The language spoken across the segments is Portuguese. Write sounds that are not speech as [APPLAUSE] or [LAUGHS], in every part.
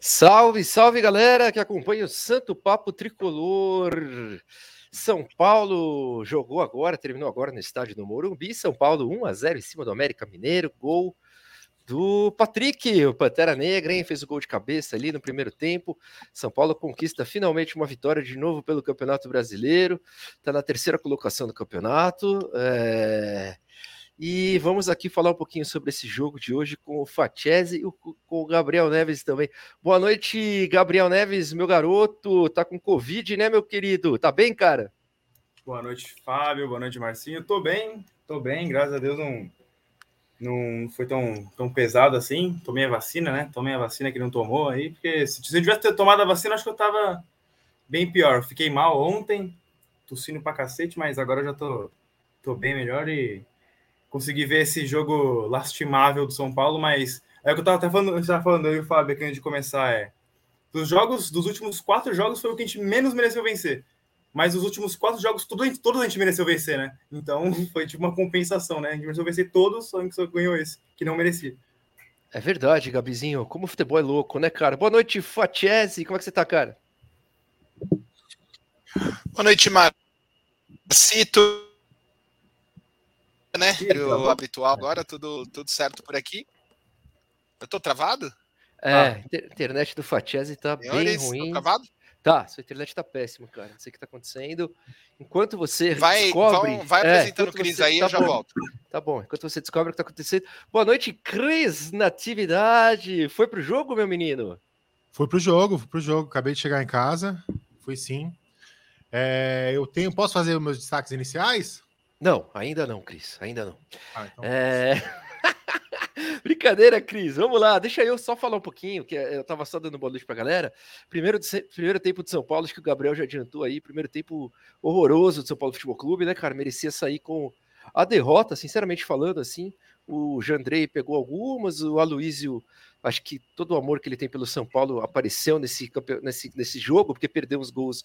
Salve, salve galera que acompanha o Santo Papo Tricolor. São Paulo jogou agora, terminou agora no estádio do Morumbi. São Paulo 1 a 0 em cima do América Mineiro. Gol do Patrick, o Pantera Negra, hein? Fez o gol de cabeça ali no primeiro tempo. São Paulo conquista finalmente uma vitória de novo pelo Campeonato Brasileiro. Está na terceira colocação do campeonato. É... E vamos aqui falar um pouquinho sobre esse jogo de hoje com o Fachese e com o Gabriel Neves também. Boa noite, Gabriel Neves, meu garoto. Tá com Covid, né, meu querido? Tá bem, cara? Boa noite, Fábio. Boa noite, Marcinho. Tô bem, tô bem, graças a Deus não, não foi tão, tão pesado assim. Tomei a vacina, né? Tomei a vacina que não tomou aí, porque se, eu tivesse tomado a vacina, acho que eu tava bem pior. Fiquei mal ontem, tossindo pra cacete, mas agora já tô, tô bem melhor e consegui ver esse jogo lastimável do São Paulo, mas é o que eu tava até falando, já falando eu e o Fábio aqui antes de começar, é dos jogos, dos últimos quatro jogos foi o que a gente menos mereceu vencer. Mas os últimos quatro jogos, todos, todos a gente mereceu vencer, né? Então [LAUGHS] foi tipo uma compensação, né? A gente mereceu vencer todos, só que só ganhou esse, que não merecia. É verdade, Gabizinho. Como o futebol é louco, né, cara? Boa noite, Fatiese. Como é que você tá, cara? Boa noite, Marcito né? o tá habitual agora, tudo, tudo certo por aqui. Eu tô travado? É, a ah. internet do Fatiese tá Senhores, bem ruim. Tô travado? Tá, sua internet tá péssima, cara. Não sei o que tá acontecendo. Enquanto você vai, descobre... Vão, vai é, apresentando é, Cris você... aí, tá eu já volto. Tá bom, enquanto você descobre o que tá acontecendo. Boa noite, Cris Natividade. Foi pro jogo, meu menino? Foi pro jogo, fui pro jogo. Acabei de chegar em casa. Fui sim. É, eu tenho... Posso fazer os meus destaques iniciais? Não, ainda não, Cris. Ainda não. Ah, então é... [LAUGHS] Brincadeira, Cris. Vamos lá. Deixa eu só falar um pouquinho, que eu tava só dando boa noite pra galera. Primeiro, primeiro tempo de São Paulo, acho que o Gabriel já adiantou aí. Primeiro tempo horroroso do São Paulo Futebol Clube, né, cara? Merecia sair com a derrota, sinceramente falando, assim. O Jandrei pegou algumas, o Aloísio, acho que todo o amor que ele tem pelo São Paulo apareceu nesse, nesse, nesse jogo, porque perdeu uns gols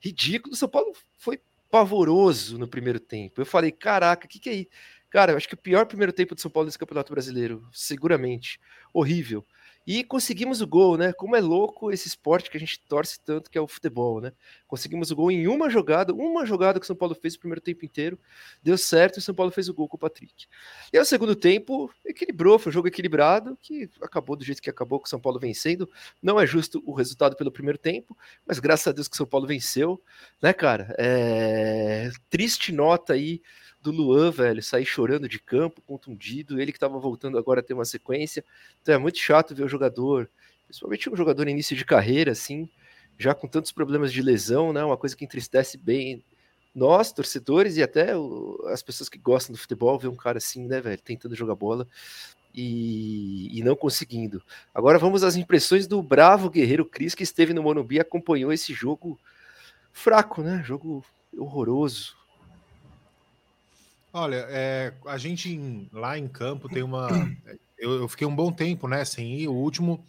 ridículos. O São Paulo foi pavoroso no primeiro tempo. Eu falei, caraca, o que, que é isso? Cara, eu acho que o pior primeiro tempo do São Paulo nesse Campeonato Brasileiro, seguramente. Horrível. E conseguimos o gol, né? Como é louco esse esporte que a gente torce tanto, que é o futebol, né? Conseguimos o gol em uma jogada, uma jogada que o São Paulo fez o primeiro tempo inteiro, deu certo e o São Paulo fez o gol com o Patrick. E o segundo tempo, equilibrou, foi um jogo equilibrado, que acabou do jeito que acabou, com o São Paulo vencendo. Não é justo o resultado pelo primeiro tempo, mas graças a Deus que o São Paulo venceu, né, cara? É... Triste nota aí do Luan, velho, sair chorando de campo, contundido, ele que estava voltando agora a ter uma sequência. Então é muito chato ver o jogador, principalmente um jogador início de carreira, assim, já com tantos problemas de lesão, né? Uma coisa que entristece bem nós, torcedores, e até o, as pessoas que gostam do futebol, ver um cara assim, né, velho, tentando jogar bola e, e não conseguindo. Agora vamos às impressões do bravo guerreiro Cris, que esteve no Morumbi e acompanhou esse jogo fraco, né? Jogo horroroso, Olha, é, a gente lá em campo tem uma. Eu, eu, fiquei um bom tempo, né, sem ir. O último,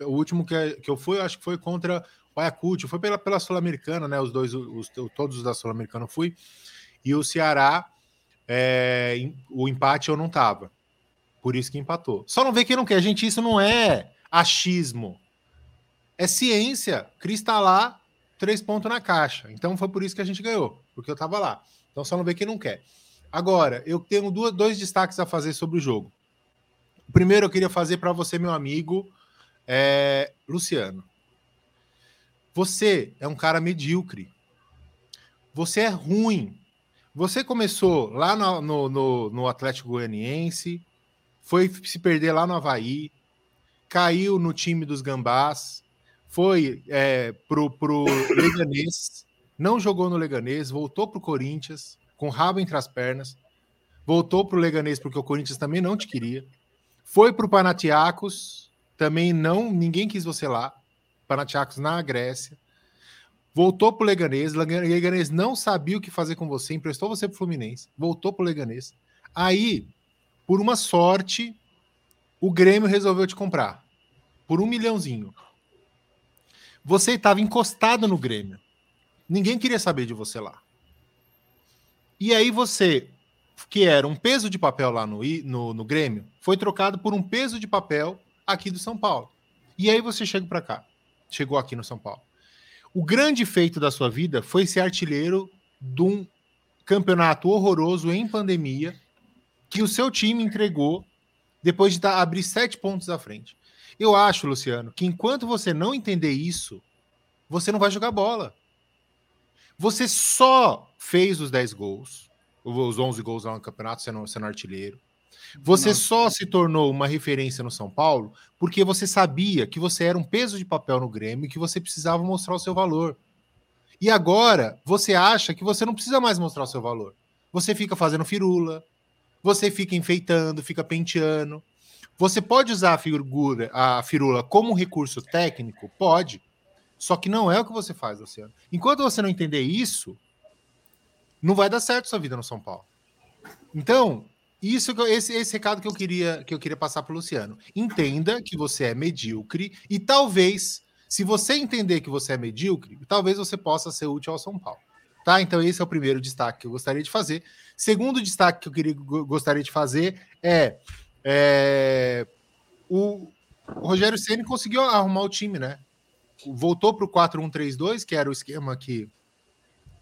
o último que, que eu fui, acho que foi contra o Ayacucho, foi pela, pela Sul-Americana, né? Os dois, os, todos os da Sul-Americana fui. E o Ceará, é, o empate eu não tava. Por isso que empatou. Só não vê quem não quer. Gente, isso não é achismo. É ciência. Cris lá, três pontos na caixa. Então foi por isso que a gente ganhou, porque eu tava lá. Então só não vê quem não quer. Agora, eu tenho duas, dois destaques a fazer sobre o jogo. O primeiro eu queria fazer para você, meu amigo, é... Luciano. Você é um cara medíocre. Você é ruim. Você começou lá no, no, no, no Atlético Goianiense, foi se perder lá no Havaí, caiu no time dos Gambás, foi é, pro, pro [COUGHS] Leganês, não jogou no Leganês, voltou pro Corinthians, com o rabo entre as pernas, voltou para o Leganês porque o Corinthians também não te queria, foi para o Panathinaikos, também não, ninguém quis você lá, Panathinaikos na Grécia, voltou para o Leganês, Leganês não sabia o que fazer com você, emprestou você para o Fluminense, voltou para o Leganês, aí, por uma sorte, o Grêmio resolveu te comprar, por um milhãozinho. Você estava encostado no Grêmio. Ninguém queria saber de você lá. E aí você, que era um peso de papel lá no, no, no Grêmio, foi trocado por um peso de papel aqui do São Paulo. E aí você chega para cá, chegou aqui no São Paulo. O grande feito da sua vida foi ser artilheiro de um campeonato horroroso em pandemia que o seu time entregou depois de tá, abrir sete pontos à frente. Eu acho, Luciano, que enquanto você não entender isso, você não vai jogar bola. Você só fez os 10 gols, os 11 gols lá no campeonato, sendo, sendo artilheiro. Você não. só se tornou uma referência no São Paulo porque você sabia que você era um peso de papel no Grêmio e que você precisava mostrar o seu valor. E agora você acha que você não precisa mais mostrar o seu valor. Você fica fazendo firula, você fica enfeitando, fica penteando. Você pode usar a figura, a firula como um recurso técnico? Pode. Só que não é o que você faz, Luciano. Enquanto você não entender isso, não vai dar certo sua vida no São Paulo. Então, isso esse, esse recado que eu queria que eu queria passar para o Luciano. Entenda que você é medíocre e talvez, se você entender que você é medíocre, talvez você possa ser útil ao São Paulo. Tá? Então esse é o primeiro destaque que eu gostaria de fazer. Segundo destaque que eu queria, gostaria de fazer é, é o, o Rogério Ceni conseguiu arrumar o time, né? Voltou para o 4-1-3-2, que era o esquema que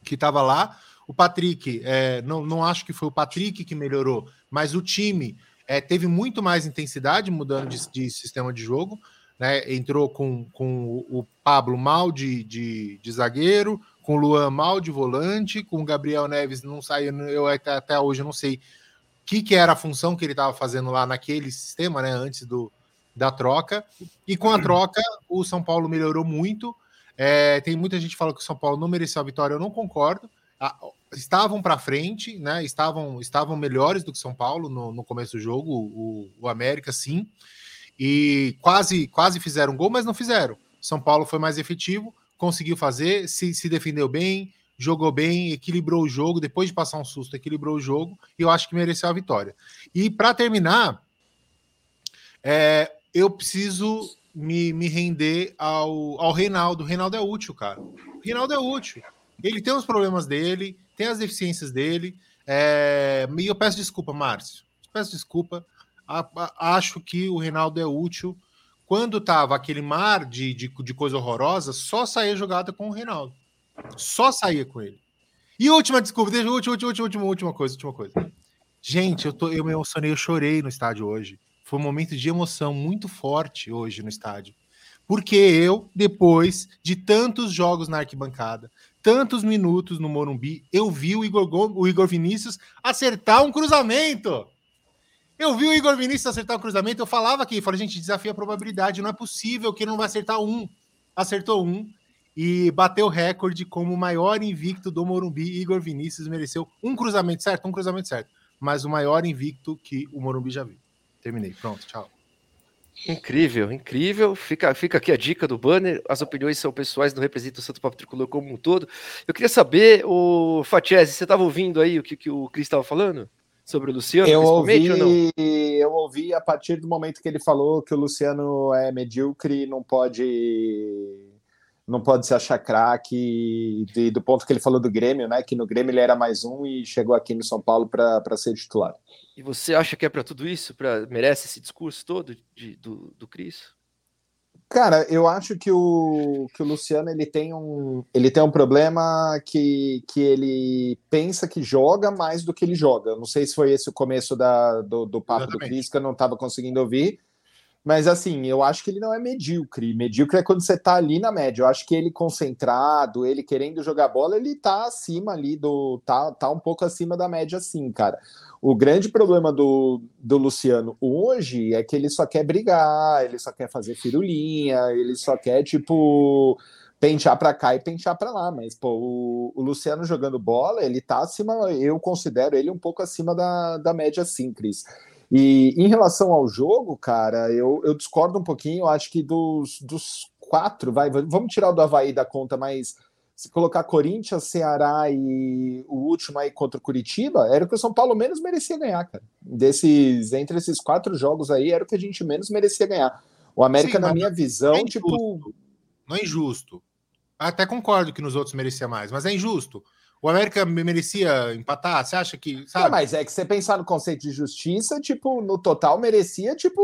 que estava lá. O Patrick, é, não, não acho que foi o Patrick que melhorou, mas o time é, teve muito mais intensidade mudando de, de, sistema de jogo. Né? Entrou com, com o Pablo mal de, de, de zagueiro, com o Luan mal de volante, com o Gabriel Neves não saiu, eu até, até hoje não sei o que, que era a função que ele estava fazendo lá naquele sistema, né? Antes do, da troca. E com a troca, o São Paulo melhorou muito. É, tem muita gente que fala que o São Paulo não mereceu a vitória, eu não concordo estavam para frente, né? Estavam, estavam melhores do que São Paulo no, no começo do jogo, o, o, América sim, e quase quase fizeram gol, mas não fizeram. São Paulo foi mais efetivo, conseguiu fazer, se, se defendeu bem, jogou bem, equilibrou o jogo, depois de passar um susto, equilibrou o jogo, e eu acho que mereceu a vitória. E para terminar, é, eu preciso me, me render ao, ao Reinaldo. O Reinaldo é útil, cara. O Reinaldo é útil. Ele tem os problemas dele, tem as deficiências dele. É... E eu peço desculpa, Márcio. Peço desculpa. A, a, acho que o Reinaldo é útil. Quando tava aquele mar de, de, de coisa horrorosa, só saía jogada com o Reinaldo. Só saía com ele. E última desculpa, deixa última, última, última, última coisa, última coisa. Gente, eu, tô, eu me emocionei, eu chorei no estádio hoje. Foi um momento de emoção muito forte hoje no estádio. Porque eu, depois de tantos jogos na arquibancada, tantos minutos no Morumbi, eu vi o Igor, o Igor Vinícius acertar um cruzamento. Eu vi o Igor Vinícius acertar um cruzamento, eu falava aqui, falei, gente, desafia a probabilidade, não é possível que ele não vai acertar um. Acertou um e bateu o recorde como o maior invicto do Morumbi. Igor Vinícius mereceu um cruzamento certo, um cruzamento certo, mas o maior invicto que o Morumbi já viu. Terminei, pronto, tchau. Incrível, incrível. Fica, fica aqui a dica do banner. As opiniões são pessoais, não representam o Santo Papo Tricolor como um todo. Eu queria saber, o Fatiese, você estava ouvindo aí o que, que o Cris estava falando? Sobre o Luciano, eu ouvi, eu ouvi a partir do momento que ele falou que o Luciano é medíocre, não pode não pode se achar craque, do ponto que ele falou do Grêmio, né? Que no Grêmio ele era mais um e chegou aqui no São Paulo para ser titular. E você acha que é para tudo isso? Pra, merece esse discurso todo de, do, do Cris? Cara, eu acho que o, que o Luciano ele tem um, ele tem um problema que, que ele pensa que joga mais do que ele joga. Não sei se foi esse o começo da, do, do papo Exatamente. do Cris, que eu não estava conseguindo ouvir mas assim, eu acho que ele não é medíocre. Medíocre é quando você tá ali na média. Eu acho que ele concentrado, ele querendo jogar bola, ele tá acima ali do. tá, tá um pouco acima da média, sim, cara. O grande problema do, do Luciano hoje é que ele só quer brigar, ele só quer fazer firulinha, ele só quer, tipo, pentear para cá e pentear para lá. Mas, pô, o, o, Luciano jogando bola, ele tá acima, eu considero ele um pouco acima da, da média, sim, Cris. E em relação ao jogo, cara, eu, eu discordo um pouquinho. Eu acho que dos, dos quatro, vai, vamos tirar o do Havaí da conta, mas se colocar Corinthians, Ceará e o último aí contra o Curitiba, era o que o São Paulo menos merecia ganhar, cara. Desses, entre esses quatro jogos aí, era o que a gente menos merecia ganhar. O América, Sim, na minha visão, é tipo. Não é injusto. Até concordo que nos outros merecia mais, mas é injusto. O América merecia empatar? Você acha que. Sabe? Não, mas é que você pensar no conceito de justiça, tipo, no total merecia, tipo,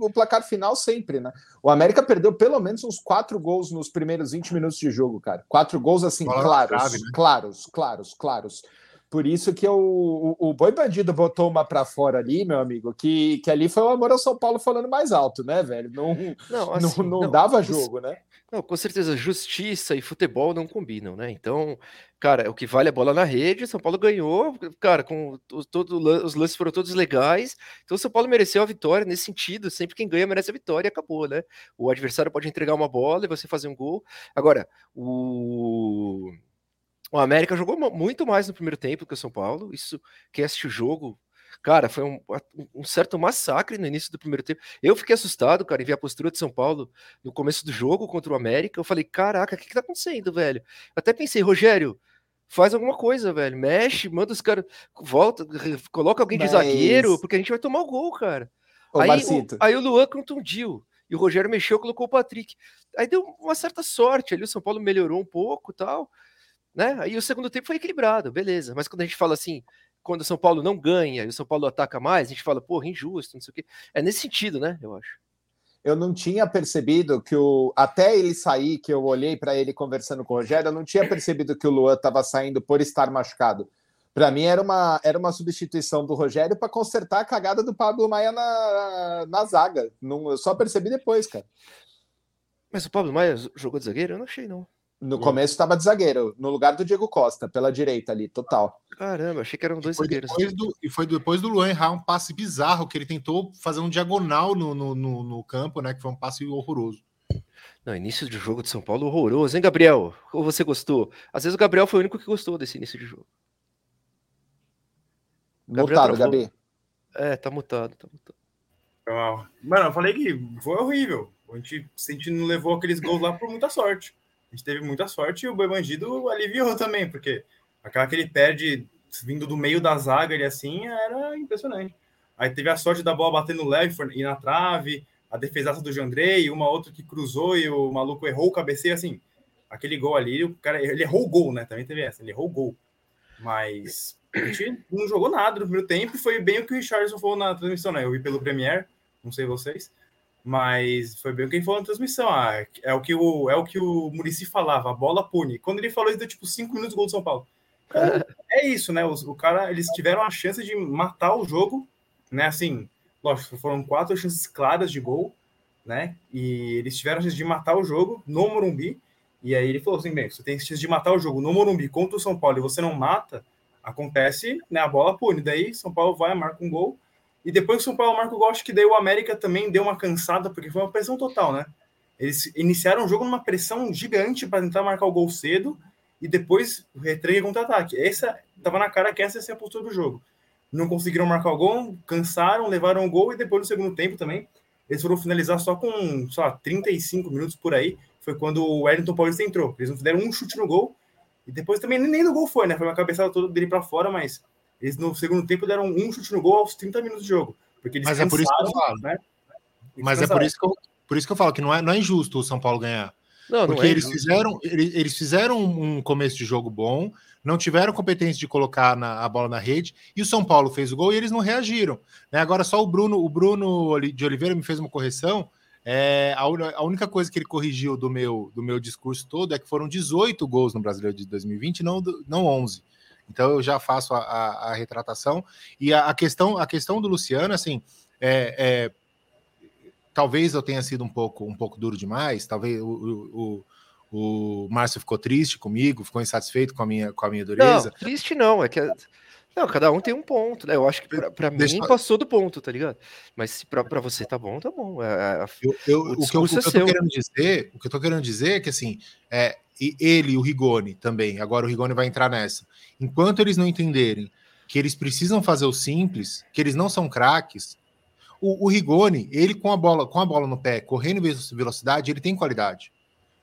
o placar final sempre, né? O América perdeu pelo menos uns quatro gols nos primeiros 20 minutos de jogo, cara. Quatro gols, assim, claros, grave, né? claros, claros, claros. Por isso que eu, o, o Boi Bandido botou uma para fora ali, meu amigo, que, que ali foi o amor ao São Paulo falando mais alto, né, velho? Não, não, assim, não, não, não, dava jogo, né? Não, com certeza, justiça e futebol não combinam, né? Então, cara, o que vale é a bola na rede, São Paulo ganhou, cara, com todo, os lances foram todos legais, então São Paulo mereceu a vitória nesse sentido, sempre quem ganha merece a vitória e acabou, né? O adversário pode entregar uma bola e você fazer um gol. Agora, o o América jogou muito mais no primeiro tempo que o São Paulo. Isso, quem assistiu o jogo, cara, foi um, um, certo massacre no início do primeiro tempo. Eu fiquei assustado, cara, em ver a postura de São Paulo no começo do jogo contra o América. Eu falei, caraca, o que, que tá acontecendo, velho? Até pensei, Rogério, faz alguma coisa, velho. Mexe, manda os caras, volta, coloca alguém Mas... de zagueiro, porque a gente vai tomar o gol, cara. Ô, aí, o, aí o Luan contundiu. E o Rogério mexeu, colocou o Patrick. Aí deu uma certa sorte ali, o São Paulo melhorou um pouco tal né? Aí o segundo tempo foi equilibrado, beleza. Mas quando a gente fala assim, quando o São Paulo não ganha e o São Paulo ataca mais, a gente fala, porra, injusto, não sei o quê. É nesse sentido, né? Eu acho. Eu não tinha percebido que o. Até ele sair, que eu olhei para ele conversando com o Rogério, eu não tinha percebido que o Luan estava saindo por estar machucado. Para mim era uma, era uma substituição do Rogério para consertar a cagada do Pablo Maia na, na zaga. Não, eu só percebi depois, cara. Mas o Pablo Maia jogou de zagueiro? Eu não achei, não. No hum. começo estava de zagueiro, no lugar do Diego Costa, pela direita ali, total. Caramba, achei que eram dois e zagueiros. Do, e foi depois do Luan errar um passe bizarro, que ele tentou fazer um diagonal no, no, no, no campo, né? Que foi um passe horroroso. Não, início de jogo de São Paulo horroroso, hein, Gabriel? Ou você gostou? Às vezes o Gabriel foi o único que gostou desse início de jogo. Mutado. Gabi. É, tá mutado, tá mutado. Mano, eu falei que foi horrível. A gente, a gente não levou aqueles gols lá por muita sorte a gente teve muita sorte e o Boi Bandido aliviou também, porque aquela que ele perde vindo do meio da zaga e assim era impressionante. Aí teve a sorte da bola bater no leve e na trave, a defesaça do Jandrei, uma outra que cruzou e o maluco errou o cabeceio, assim, aquele gol ali, o cara, ele errou o gol, né? Também teve essa, ele errou o gol. Mas a gente não jogou nada no primeiro tempo foi bem o que o Richardson falou na transmissão, né? Eu vi pelo Premier, não sei vocês. Mas foi bem o que ele falou na transmissão. Ah, é o que o, é o que o Murici falava, a bola pune. Quando ele falou isso, deu tipo cinco minutos gol do São Paulo. Cara, [LAUGHS] é isso, né? O, o, cara, eles tiveram a chance de matar o jogo, né? Assim, lógico, foram quatro chances claras de gol, né? E eles tiveram a chance de matar o jogo no Morumbi. E aí ele falou assim: bem, você tem chance de matar o jogo no Morumbi contra o São Paulo e você não mata, acontece, né? A bola pune. Daí São Paulo vai, marca um gol e depois que o São Paulo marca o gol, acho que daí o América também deu uma cansada, porque foi uma pressão total, né? Eles iniciaram o jogo numa pressão gigante para tentar marcar o gol cedo e depois retreio contra-ataque. Essa tava na cara que essa ia ser a postura do jogo. Não conseguiram marcar o gol, cansaram, levaram o gol e depois no segundo tempo também eles foram finalizar só com, sei lá, 35 minutos por aí. Foi quando o Wellington Paulista entrou. Eles não fizeram um chute no gol e depois também nem do gol foi, né? Foi uma cabeçada toda dele para fora, mas eles no segundo tempo deram um chute no gol aos 30 minutos de jogo. Porque eles Mas é por isso que eu falo. Né? Mas é por isso que eu, por isso que eu falo que não é, não é injusto o São Paulo ganhar. Não, porque é eles fizeram eles, eles, fizeram um começo de jogo bom, não tiveram competência de colocar na, a bola na rede, e o São Paulo fez o gol e eles não reagiram. Né? Agora só o Bruno, o Bruno de Oliveira me fez uma correção. É, a, a, única coisa que ele corrigiu do meu, do meu discurso todo é que foram 18 gols no Brasileiro de 2020, não, não 11. Então eu já faço a, a, a retratação. E a, a, questão, a questão do Luciano, assim, é, é, talvez eu tenha sido um pouco, um pouco duro demais, talvez o, o, o Márcio ficou triste comigo, ficou insatisfeito com a minha, com a minha dureza. Não, triste não, é que. Não, cada um tem um ponto, né? Eu acho que para mim Deixa... passou do ponto, tá ligado? Mas se para você tá bom, tá bom. Eu, eu, o, o, que eu, o que eu tô querendo dizer, o que eu tô querendo dizer é que assim, é, e ele, o Rigoni também, agora o Rigoni vai entrar nessa. Enquanto eles não entenderem que eles precisam fazer o simples, que eles não são craques, o, o, Rigoni, ele com a bola, com a bola no pé, correndo velocidade, ele tem qualidade.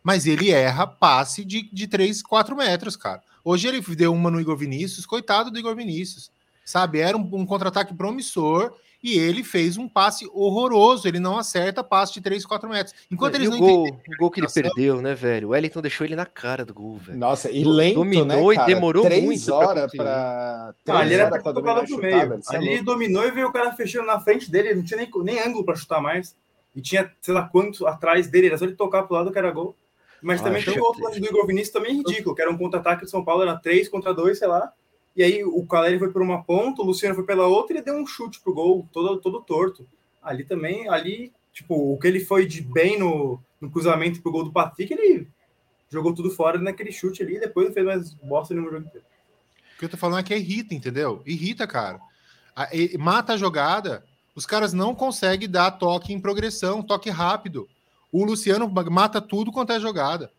Mas ele erra passe de, de 3, 4 metros, cara. Hoje ele deu uma no Igor Vinícius, coitado do Igor Vinícius. Sabe? Era um, um contra-ataque promissor e ele fez um passe horroroso. Ele não acerta passe de 3, 4 metros. Enquanto E eles o não gol, entendem o gol que ele perdeu, né, velho? O Wellington deixou ele na cara do gol, velho. Nossa, e lento, Dominou né, e demorou Três muito pra horas para Ah, ali era pra pra tocar lá dominar pro chutar, velho. É Ali ele dominou e veio o cara fechando na frente dele. Não tinha nem, nem ângulo pra chutar mais. E tinha, sei lá quanto atrás dele. Era só ele tocar pro lado que era gol. Mas também tem o outro lance do Igor Vinícius também ridículo, que era um contra-ataque do São Paulo, era 3 contra 2, sei lá. E aí o Caleri foi por uma ponta, o Luciano foi pela outra e ele deu um chute pro gol, todo, todo torto. Ali também, ali, tipo, o que ele foi de bem no, no cruzamento pro gol do Patrick, ele jogou tudo fora naquele chute ali e depois não fez mais bosta nenhum jogo inteiro. O que eu tô falando é que irrita, entendeu? Irrita, cara. A- e- Mata a jogada. Os caras não conseguem dar toque em progressão, toque rápido. O Luciano mata tudo quanto é jogada.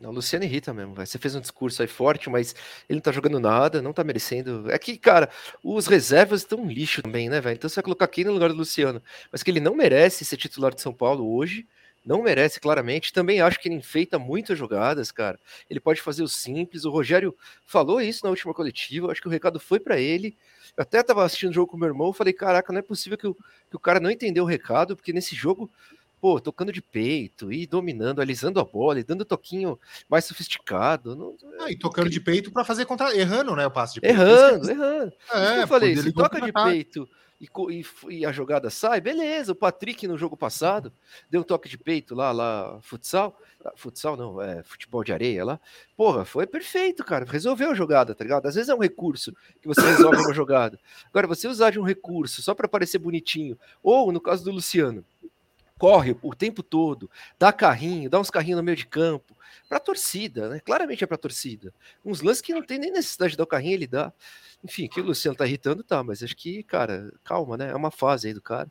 Não, o Luciano irrita mesmo, velho. Você fez um discurso aí forte, mas ele não tá jogando nada, não tá merecendo. É que, cara, os reservas estão um lixo também, né, velho? Então você vai colocar quem no lugar do Luciano? Mas que ele não merece ser titular de São Paulo hoje. Não merece, claramente. Também acho que ele enfeita muitas jogadas, cara. Ele pode fazer o simples. O Rogério falou isso na última coletiva. Acho que o recado foi pra ele. Eu até tava assistindo o jogo com meu irmão. Falei, caraca, não é possível que o, que o cara não entendeu o recado, porque nesse jogo, pô, tocando de peito e dominando, alisando a bola e dando toquinho mais sofisticado. Não, Ah, e tocando de peito para fazer contra. Errando, né? O passe de peito. errando, errando. É, eu falei, se toca de peito e, e e a jogada sai, beleza. O Patrick no jogo passado deu um toque de peito lá, lá, futsal. Ah, Futsal não, é futebol de areia lá. Porra, foi perfeito, cara. Resolveu a jogada, tá ligado? Às vezes é um recurso que você resolve uma jogada. Agora, você usar de um recurso só para parecer bonitinho, ou no caso do Luciano, corre o tempo todo, dá carrinho, dá uns carrinhos no meio de campo, pra torcida, né? Claramente é pra torcida. Uns lances que não tem nem necessidade de dar o carrinho, ele dá. Enfim, que o Luciano tá irritando, tá, mas acho que, cara, calma, né? É uma fase aí do cara.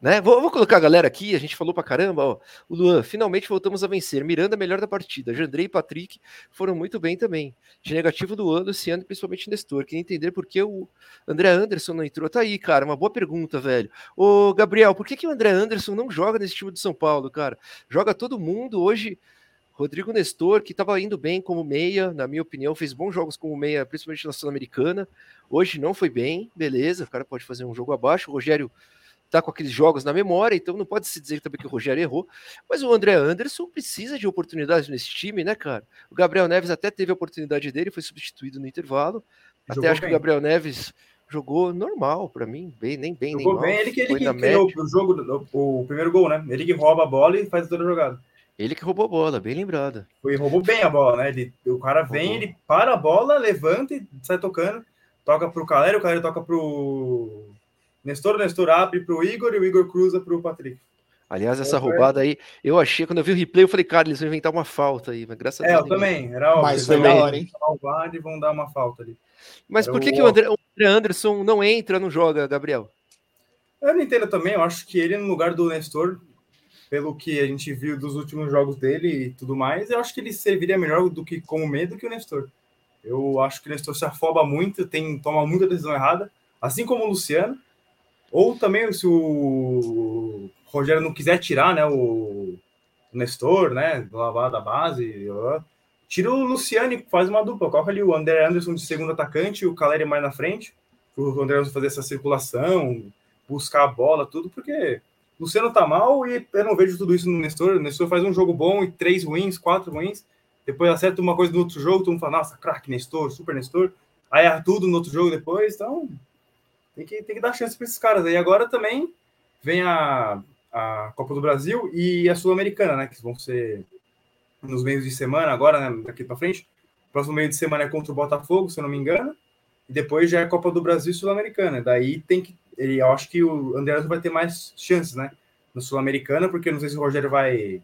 Né? Vou, vou colocar a galera aqui, a gente falou pra caramba, ó. O Luan, finalmente voltamos a vencer. Miranda, melhor da partida. Jandrei e Patrick foram muito bem também. De negativo do ano, Luciano, principalmente Nestor. Queria entender por que o André Anderson não entrou. Tá aí, cara, uma boa pergunta, velho. Ô, Gabriel, por que, que o André Anderson não joga nesse time do São Paulo, cara? Joga todo mundo hoje. Rodrigo Nestor, que estava indo bem como meia, na minha opinião, fez bons jogos como meia, principalmente na Sul-Americana. Hoje não foi bem, beleza, o cara pode fazer um jogo abaixo. O Rogério tá com aqueles jogos na memória, então não pode se dizer também que o Rogério errou. Mas o André Anderson precisa de oportunidades nesse time, né, cara? O Gabriel Neves até teve a oportunidade dele, foi substituído no intervalo. Jogou até acho que o Gabriel Neves jogou normal para mim, bem, nem bem, nem Jogou mal. bem, ele que, ele que criou o jogo, o, o primeiro gol, né? Ele que rouba a bola e faz toda a jogada. Ele que roubou a bola, bem lembrado. Foi, roubou bem a bola, né? Ele, o cara vem, Roubou. ele para a bola, levanta e sai tocando. Toca pro Caleri, o Caleri toca pro Nestor, o Nestor abre pro Igor e o Igor cruza pro Patrick. Aliás, essa É, roubada aí, eu achei, quando eu vi o replay, eu falei, cara, eles vão inventar uma falta aí, mas graças a É, Deus. eu ninguém- também. Era óbvio. Mas foi da hora, hein? o e vão dar uma falta ali. Mas Era por que, o que o André, o Anderson não entra, não joga, Gabriel? Eu não entendo também, eu acho que ele, no lugar do Nestor, pelo que a gente viu dos últimos jogos dele e tudo mais, eu acho que ele serviria melhor do que como meio do que o Nestor. Eu acho que o Nestor se afoba muito, tem, toma muita decisão errada, assim como o Luciano. Ou também, se o Rogério não quiser tirar né, o, Nestor, né, da base, tira o Luciano e faz uma dupla. Coloca ali o André Anderson de segundo atacante e o Caleri mais na frente, o André Anderson fazer essa circulação, buscar a bola, tudo, porque o Luciano tá mal e eu não vejo tudo isso no Nestor. O Nestor faz um jogo bom e três ruins, quatro ruins, depois acerta uma coisa no outro jogo, todo mundo fala, nossa, craque Nestor, super Nestor, aí erra tudo no outro jogo depois, então tem que, tem que dar chance para esses caras. Aí agora também vem a, a Copa do Brasil e a Sul-Americana, né, que vão ser nos meios de semana agora, né, daqui para frente. O próximo meio de semana é contra o Botafogo, se eu não me engano, e depois já é Copa do Brasil e Sul-Americana. Daí tem que ele, eu acho que o André vai ter mais chances, né? No Sul-Americana, porque não sei se o Rogério vai.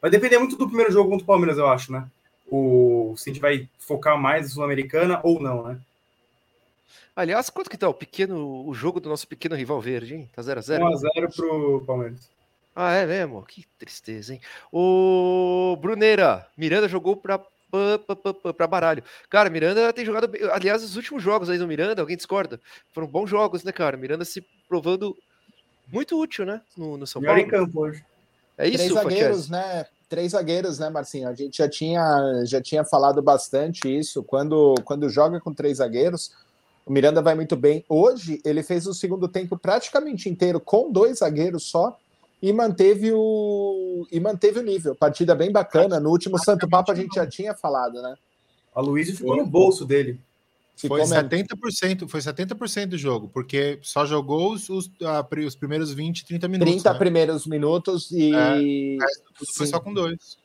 Vai depender muito do primeiro jogo contra o Palmeiras, eu acho, né? O, se a gente vai focar mais na Sul-Americana ou não, né? Aliás, quanto que tá o pequeno, o jogo do nosso pequeno rival verde, hein? Tá 0x0? 1x0 pro Palmeiras. Ah, é mesmo? Que tristeza, hein? O Bruneira, Miranda jogou pra, pra, pra, pra- pra baralho. Cara, Miranda tem jogado. Aliás, os últimos jogos aí do Miranda, alguém discorda? Foram bons jogos, né, cara? Miranda se provando muito útil, né? No, no São Melhor Paulo. em campo hoje. É Três isso, zagueiros, Fatias? né? Três zagueiros, né, Marcinho? A gente já tinha, já tinha falado bastante isso. Quando, quando joga com três zagueiros, O Miranda vai muito bem. Hoje, ele fez o segundo tempo praticamente inteiro com dois zagueiros só e manteve o, e manteve o nível. Partida bem bacana. No último Santo Papo a gente já tinha falado, né? A Luísa ficou no bolso dele. Foi 70%, foi 70% do jogo, porque só jogou os, os, os primeiros 20, 30 minutos. 30 né? primeiros minutos e. É, foi só com dois.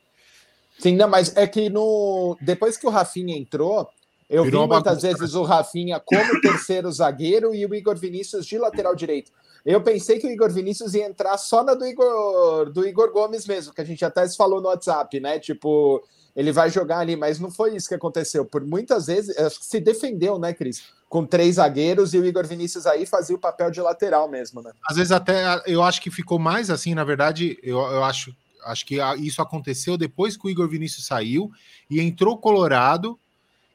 Sim, não, mas é que no depois que o Rafinha entrou, eu Virou vi muitas bagunça. vezes o Rafinha como [LAUGHS] terceiro zagueiro e o Igor Vinícius de lateral direito. Eu pensei que o Igor Vinícius ia entrar só na do Igor, do Igor Gomes mesmo, que a gente até se falou no WhatsApp, né? Tipo, ele vai jogar ali, mas não foi isso que aconteceu. Por muitas vezes, acho que se defendeu, né, Cris? Com três zagueiros e o Igor Vinícius aí fazia o papel de lateral mesmo, né? Às vezes até eu acho que ficou mais assim, na verdade, eu, eu acho, acho que isso aconteceu depois que o Igor Vinícius saiu e entrou Colorado.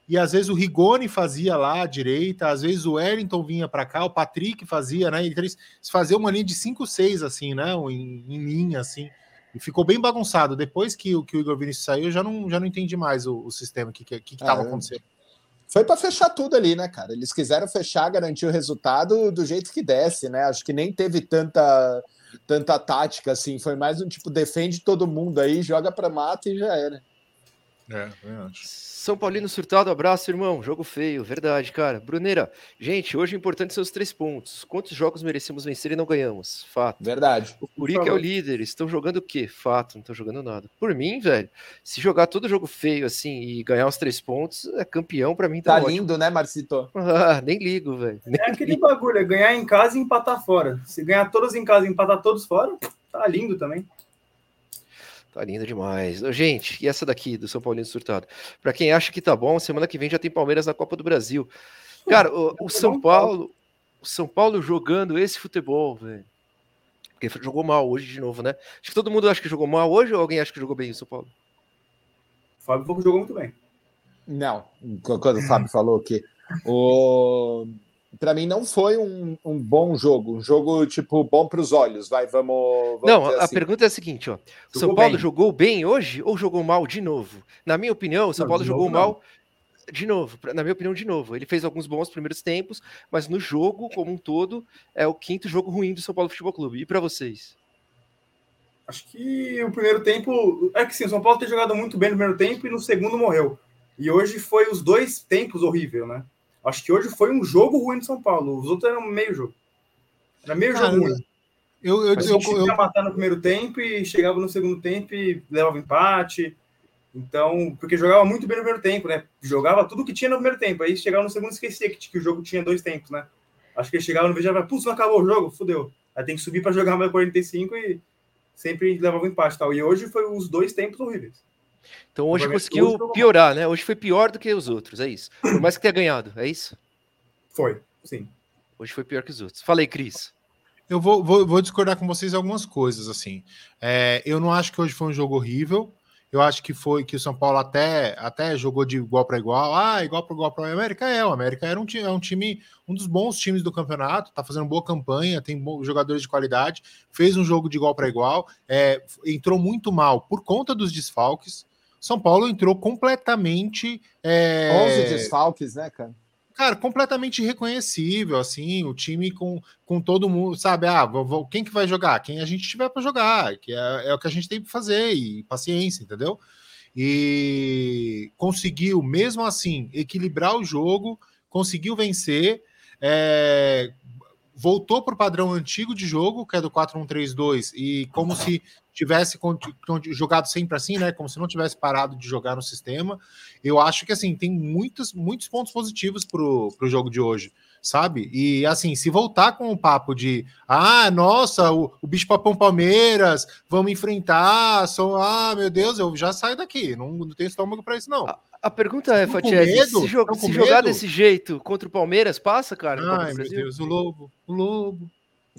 E às vezes o Rigoni fazia lá à direita, às vezes o Wellington vinha para cá, o Patrick fazia, né? Então eles faziam uma linha de 5, 6, assim, né? Em, em linha, assim. E ficou bem bagunçado. Depois que, que o Igor Vinícius saiu, eu já não, já não entendi mais o, o sistema, o que estava que, que, ah, acontecendo. Foi para fechar tudo ali, né, cara? Eles quiseram fechar, garantir o resultado do jeito que desce, né? Acho que nem teve tanta, tanta tática assim. Foi mais um tipo, defende todo mundo aí, joga para mata e já era. É, eu acho. São Paulino surtado, abraço, irmão. Jogo feio, verdade, cara. Bruneira, gente, hoje o importante são os três pontos. Quantos jogos merecemos vencer e não ganhamos? Fato. Verdade. O Curica é o líder. Estão jogando o quê? Fato, não estão jogando nada. Por mim, velho, se jogar todo jogo feio assim e ganhar os três pontos, é campeão para mim. Tá, tá lindo, né, Marcito? Ah, nem ligo, velho. É aquele ligo. bagulho, é ganhar em casa e empatar fora. Se ganhar todos em casa e empatar todos fora, tá lindo também. Tá lindo demais. Gente, e essa daqui do São Paulino Surtado? Para quem acha que tá bom, semana que vem já tem Palmeiras na Copa do Brasil. Cara, o, o São Paulo, o São Paulo jogando esse futebol, velho. Porque jogou mal hoje de novo, né? Acho que todo mundo acha que jogou mal hoje ou alguém acha que jogou bem o São Paulo? O Fábio Pouco jogou muito bem. Não, quando o Fábio falou que o para mim não foi um, um, bom jogo, um jogo tipo bom para os olhos. Vai, vamos. vamos não, a assim. pergunta é a seguinte, ó. O São Paulo bem. jogou bem hoje ou jogou mal de novo? Na minha opinião, o São não, Paulo jogou novo, mal não. de novo. Na minha opinião, de novo. Ele fez alguns bons primeiros tempos, mas no jogo como um todo é o quinto jogo ruim do São Paulo Futebol Clube. E para vocês? Acho que o primeiro tempo é que sim, o São Paulo tem jogado muito bem no primeiro tempo e no segundo morreu. E hoje foi os dois tempos horrível, né? Acho que hoje foi um jogo ruim de São Paulo. Os outros eram meio jogo. Era meio Cara, jogo ruim. Eu, eu, a gente eu, eu, matar no primeiro tempo e chegava no segundo tempo e levava empate. Então, porque jogava muito bem no primeiro tempo, né? Jogava tudo que tinha no primeiro tempo. Aí chegava no segundo e esquecia que, que o jogo tinha dois tempos, né? Acho que chegava no vídeo e já putz, não acabou o jogo, fudeu. Aí tem que subir para jogar mais 45 e sempre levava empate tal. E hoje foi os dois tempos horríveis. Então hoje conseguiu piorar, né? Hoje foi pior do que os outros, é isso. Por mais que tenha ganhado, é isso? Foi, sim. Hoje foi pior que os outros. Falei, Cris. Eu vou, vou, vou, discordar com vocês algumas coisas, assim. É, eu não acho que hoje foi um jogo horrível. Eu acho que foi que o São Paulo até, até jogou de igual para igual. Ah, igual para igual para o América é. O América era um, é um time, um dos bons times do campeonato, tá fazendo boa campanha, tem jogadores de qualidade, fez um jogo de igual para igual, é, entrou muito mal por conta dos desfalques. São Paulo entrou completamente. É... 11 desfalques, né, cara? Cara, completamente irreconhecível, assim, o time com, com todo mundo, sabe? Ah, vou, quem que vai jogar? Quem a gente tiver para jogar, que é, é, o que a gente tem para fazer, e paciência, entendeu? E conseguiu, mesmo assim, equilibrar o jogo, conseguiu vencer, é, voltou para o padrão antigo de jogo, que é do 4-1-3-2, e como se tivesse jogado sempre assim, né? Como se não tivesse parado de jogar no sistema. Eu acho que assim tem muitos, muitos pontos positivos para o jogo de hoje, sabe? E assim, se voltar com o papo de ah, nossa, o, o bicho papão Palmeiras, vamos enfrentar, só ah, meu Deus, eu já saio daqui, não, não tenho estômago para isso, não. A, a pergunta é, Fatiese, se, joga, se jogar desse jeito contra o Palmeiras, passa, cara? Ai, meu Deus, o Lobo, o Lobo.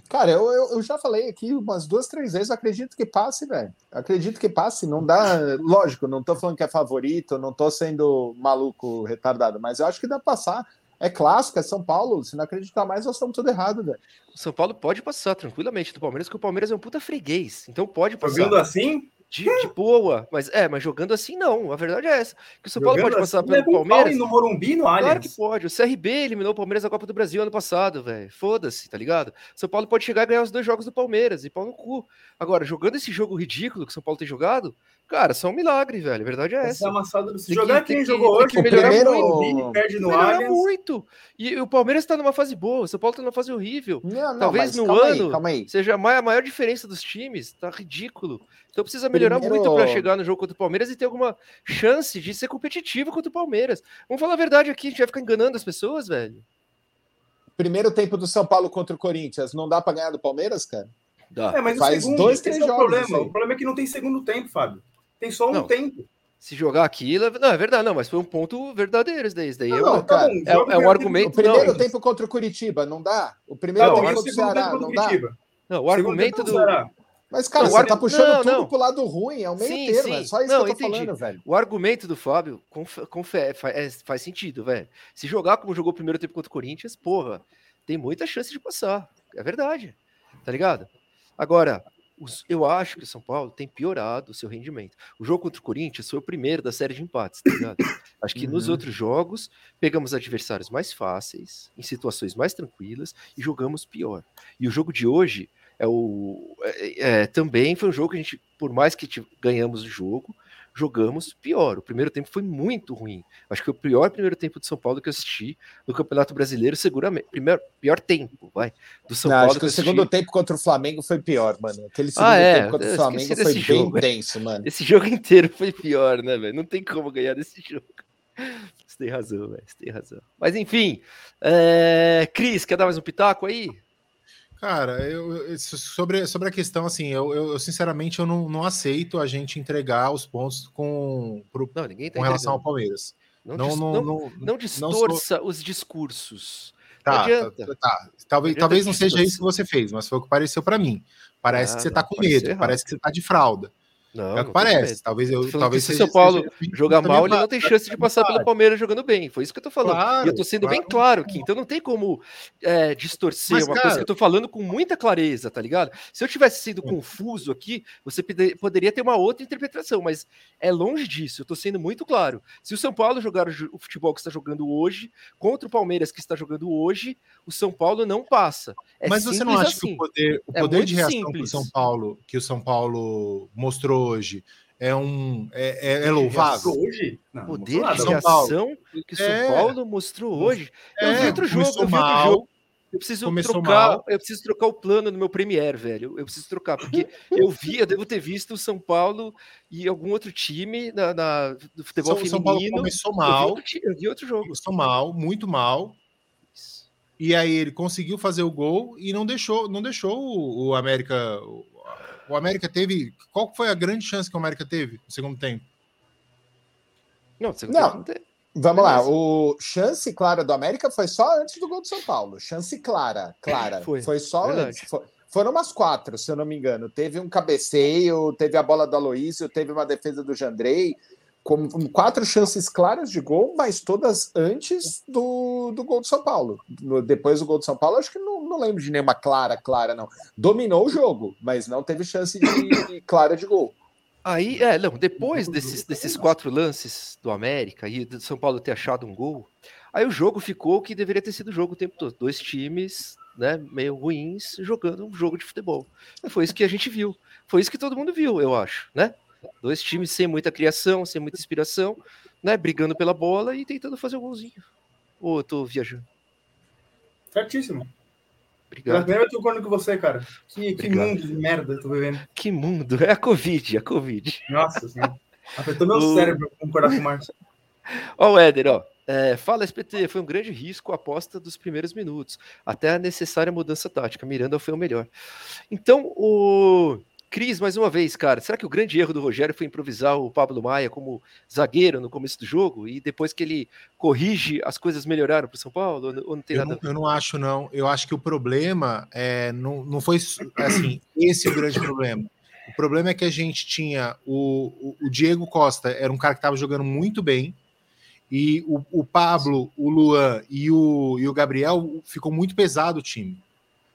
Cara, eu, eu, eu, já falei aqui umas duas, três vezes, acredito que passe, velho. Acredito que passe, não dá. [LAUGHS] Lógico, não tô falando que é favorito, não tô sendo maluco, retardado, mas eu acho que dá pra passar. É clássico, é São Paulo. Se não acreditar mais, nós estamos tudo errado, velho. São Paulo pode passar tranquilamente do Palmeiras, porque o Palmeiras é um puta freguês. Então pode passar. Jogando assim? De, de boa. Mas é, mas jogando assim não. A verdade é essa. Que o São Paulo Jogando pode passar assim, pelo pau Palmeiras. No Morumbi, no Allianz. Claro que pode. O CRB eliminou o Palmeiras da Copa do Brasil ano passado, velho. Foda-se, tá ligado? São Paulo pode chegar e ganhar os dois jogos do Palmeiras e pau no cu. Agora, jogando esse jogo ridículo que o São Paulo tem jogado, cara, só um milagre, velho. A verdade é Essa essa. amassada. Se Tem jogar que- quem tem que- jogou tem hoje, que melhorar no muito. Perde no Melhora Allianz. muito. E o Palmeiras tá numa fase boa, o São Paulo tá numa fase horrível. Não, não, Talvez mas no calma ano aí, calma aí. seja a maior diferença dos times, tá ridículo. Então precisa melhorar Primeiro- muito para chegar no jogo contra o Palmeiras e ter alguma chance de ser competitivo contra o Palmeiras. Vamos falar a verdade aqui, a gente vai ficar enganando as pessoas, velho. Primeiro tempo do São Paulo contra o Corinthians, não dá pra ganhar do Palmeiras, cara? Dá. É, mas Faz o segundo, dois, três é o jogos problema. isso aí. O problema é que não tem segundo tempo, Fábio. Tem só um Não. tempo. Se jogar aquilo, é- não, é verdade, não, mas foi um ponto verdadeiro esse daí. Esse daí Não, eu- não, cara, é, é o um primeiro argumento. O primeiro não, tempo contra o Curitiba, não dá? O primeiro Não, Não, tempo o contra o segundo Ceará, tempo não dá? Curitiba. não, o argumento do. Mas, cara, Não, você o tá puxando não, tudo não. pro lado ruim, é o meio Sim, termo, sim. é só isso Não, que eu tô entendi. falando, velho. O argumento do Fábio confe- confe- fa- é- faz sentido, velho. Se jogar como jogou o primeiro tempo contra o Corinthians, porra, tem muita chance de passar. É verdade. Tá ligado? Agora, eu acho que o São Paulo tem piorado o seu rendimento. O jogo contra o Corinthians foi o primeiro da série de empates, tá ligado? Acho que nos Uhum. outros jogos pegamos adversários mais fáceis, em situações mais tranquilas e jogamos pior. E o jogo de hoje é o é- é, também foi um jogo que a gente, por mais que ganhamos o jogo, jogamos pior. O primeiro tempo foi muito ruim. Acho que o pior primeiro tempo do São Paulo que eu assisti no Campeonato Brasileiro, seguramente. Primeiro, pior tempo, vai. Do São Não, Paulo acho que o eu assisti. segundo tempo contra o Flamengo foi pior, mano. Aquele segundo Ah, é, tempo contra o Flamengo foi bem jogo. denso, mano. Esse jogo inteiro [LAUGHS] foi pior, né, velho? Não tem como ganhar desse [LAUGHS] jogo. Você tem razão, velho. Você tem razão. Mas enfim, é... Cris, quer dar mais um pitaco aí? Cara, eu, sobre, sobre a questão, assim, eu, eu- eu, sinceramente eu não, não aceito a gente entregar os pontos com, pro- Não, ninguém tá com relação ao. Palmeiras. Não, Não, não, não, não, não distorça os discursos. Tá, adianta. tá, tá. Talvez, adianta talvez não seja isso que você fez, mas foi o que pareceu pra mim. Parece Ah, que você tá não, com medo, parece que você tá de fralda. Não, é não que parece. Talvez eu talvez que se o São Paulo assim Jogar mal, ele não tem chance de passar pelo. Palmeiras jogando bem. Foi isso que eu tô falando. Claro, e eu tô sendo bem claro. claro aqui. Então não tem como é, distorcer Mas, uma cara- coisa que eu tô falando com muita clareza, tá ligado? Se eu tivesse sido confuso aqui, você pode- poderia ter uma outra interpretação, mas é longe disso. Eu tô sendo muito claro. Se o São Paulo jogar o, futebol que está jogando hoje contra o Palmeiras que está jogando hoje, o São Paulo não passa. É Mas você não simples acha que assim. o poder, o É poder de muito reação que o simples. São Paulo que o São Paulo mostrou hoje é um é, é- é louvável? Hoje? Não, O não poder mostrou de nada. São Paulo. reação que o São É. Paulo mostrou hoje. Eu vi É, outro jogo, começou eu vi outro mal, jogo. Eu preciso Começou trocar, mal. eu preciso trocar o plano no meu Premiere, velho. Eu preciso trocar, porque eu vi, eu devo ter visto o São Paulo e algum outro time na, na- do futebol São, São Paulo feminino. começou Eu vi mal, outro Eu vi outro jogo. começou mal, muito mal. E aí ele conseguiu fazer o gol e não deixou, não deixou o, o América. O, América teve. Qual foi a grande chance que o América teve no segundo tempo? Não, você Não. não tem- Vamos lá, o chance clara do América foi só antes do gol do São Paulo. Chance clara, clara. Foi, Foi, só verdade. antes. Fo- foram umas quatro, se eu não me engano. Teve um cabeceio, teve a bola do Aloísio, teve uma defesa do Jandrei. Com quatro chances claras de gol, mas todas antes do, do gol do São Paulo. No- depois do gol do São Paulo, acho que não, não lembro de nenhuma clara, clara, não. Dominou o jogo, mas não teve chance de [COUGHS] clara de gol. Aí, é, não, depois desses, desses quatro lances do América e do São Paulo ter achado um gol, aí o jogo ficou o que deveria ter sido o jogo o tempo todo. Dois times, né, meio ruins, jogando um jogo de futebol. Foi isso que a gente viu. Foi isso que todo mundo viu, eu acho, né? Dois times sem muita criação, sem muita inspiração, né, brigando pela bola e tentando fazer o golzinho. Ou eu tô viajando. Certíssimo. Obrigado. eu tô concordando com você, cara. Que, que mundo de merda eu tô vivendo. Que mundo, é a Covid, a Covid. Nossa senhora. Afetou meu [LAUGHS] O- cérebro concordar com o Márcio. Ó, o Éder, ó. É, fala, SPT, foi um grande risco a aposta dos primeiros minutos, até a necessária mudança tática. Miranda foi o melhor. Então, o Cris, mais uma vez, cara, será que o grande erro do Rogério foi improvisar o Pablo Maia como zagueiro no começo do jogo e depois que ele corrige, as coisas melhoraram para o São Paulo? Ou não- tem Eu nada não, eu não acho, não. Eu acho que o problema é, não, não foi assim, esse é o grande problema. O problema é que a gente tinha o, o, o Diego Costa, era um cara que estava jogando muito bem, e o, o Pablo, o Luan e o, e o Gabriel ficou muito pesado o time.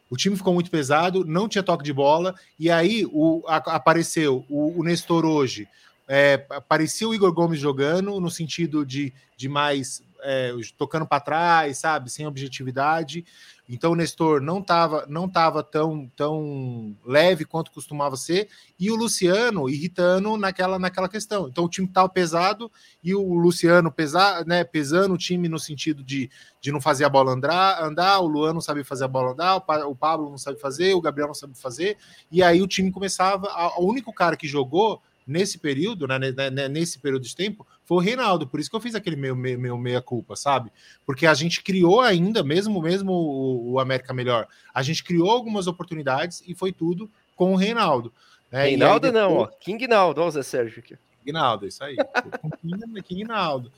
O time ficou muito pesado, não tinha toque de bola, e aí o, a, apareceu o, o Nestor hoje. É, parecia o Igor Gomes jogando, no sentido de, de mais é, tocando para trás, sabe, sem objetividade. Então o Nestor não estava não tava tão, tão leve quanto costumava ser, e o Luciano irritando naquela, naquela questão. Então o time estava pesado e o Luciano pesar, né, pesando o time no sentido de, de não fazer a bola andar, andar, o Luan não sabe fazer a bola andar, o Pablo não sabe fazer, o Gabriel não sabe fazer, e aí o time começava. O único cara que jogou nesse período, né, nesse período de tempo, foi o Reinaldo. Por isso que eu fiz aquele meu, meu, meu meia-culpa, sabe? Porque a gente criou ainda, mesmo mesmo o, o, América Melhor, a gente criou algumas oportunidades e foi tudo com o Reinaldo. Né? Reinaldo depois... não, ó. King Naldo, olha o Zé Sérgio aqui. Ginaldo, isso aí. King Naldo.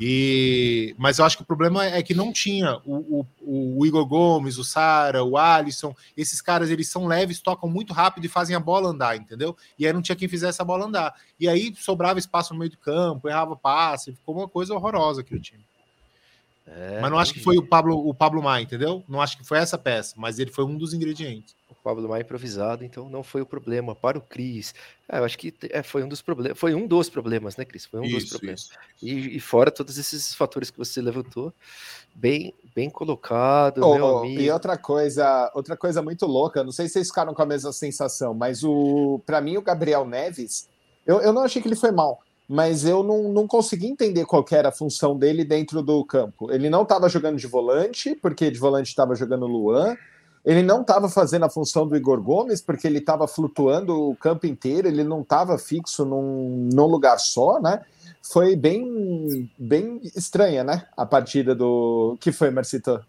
E, mas eu acho que o problema é que não tinha o, o, o, Igor Gomes, o Sara, o Alisson. Esses caras eles são leves, tocam muito rápido e fazem a bola andar, entendeu? E aí não tinha quem fizesse a bola andar. E aí sobrava espaço no meio do campo, errava passe, ficou uma coisa horrorosa aqui o time. É, mas não acho que foi o Pablo, o Pablo Maia, entendeu? Não acho que foi essa peça, mas ele foi um dos ingredientes. O Pablo Maia improvisado, então não foi o problema para o Cris. É, eu acho que é, foi um dos problemas, foi um dos problemas, né, Cris? Foi um isso, dos problemas. Isso, isso. E, e, fora todos esses fatores que você levantou, bem, bem colocado, oh, E outra coisa, outra coisa muito louca, não sei se vocês ficaram com a mesma sensação, mas o, para mim o Gabriel Neves, eu, eu não achei que ele foi mal mas eu não, não consegui entender qual era a função dele dentro do campo. Ele não estava jogando de volante, porque de volante estava jogando Luan. Ele não estava fazendo a função do Igor Gomes, porque ele estava flutuando o campo inteiro, ele não estava fixo num, num lugar só, né? Foi bem, bem estranha, né? A partida do. que foi, Marcito?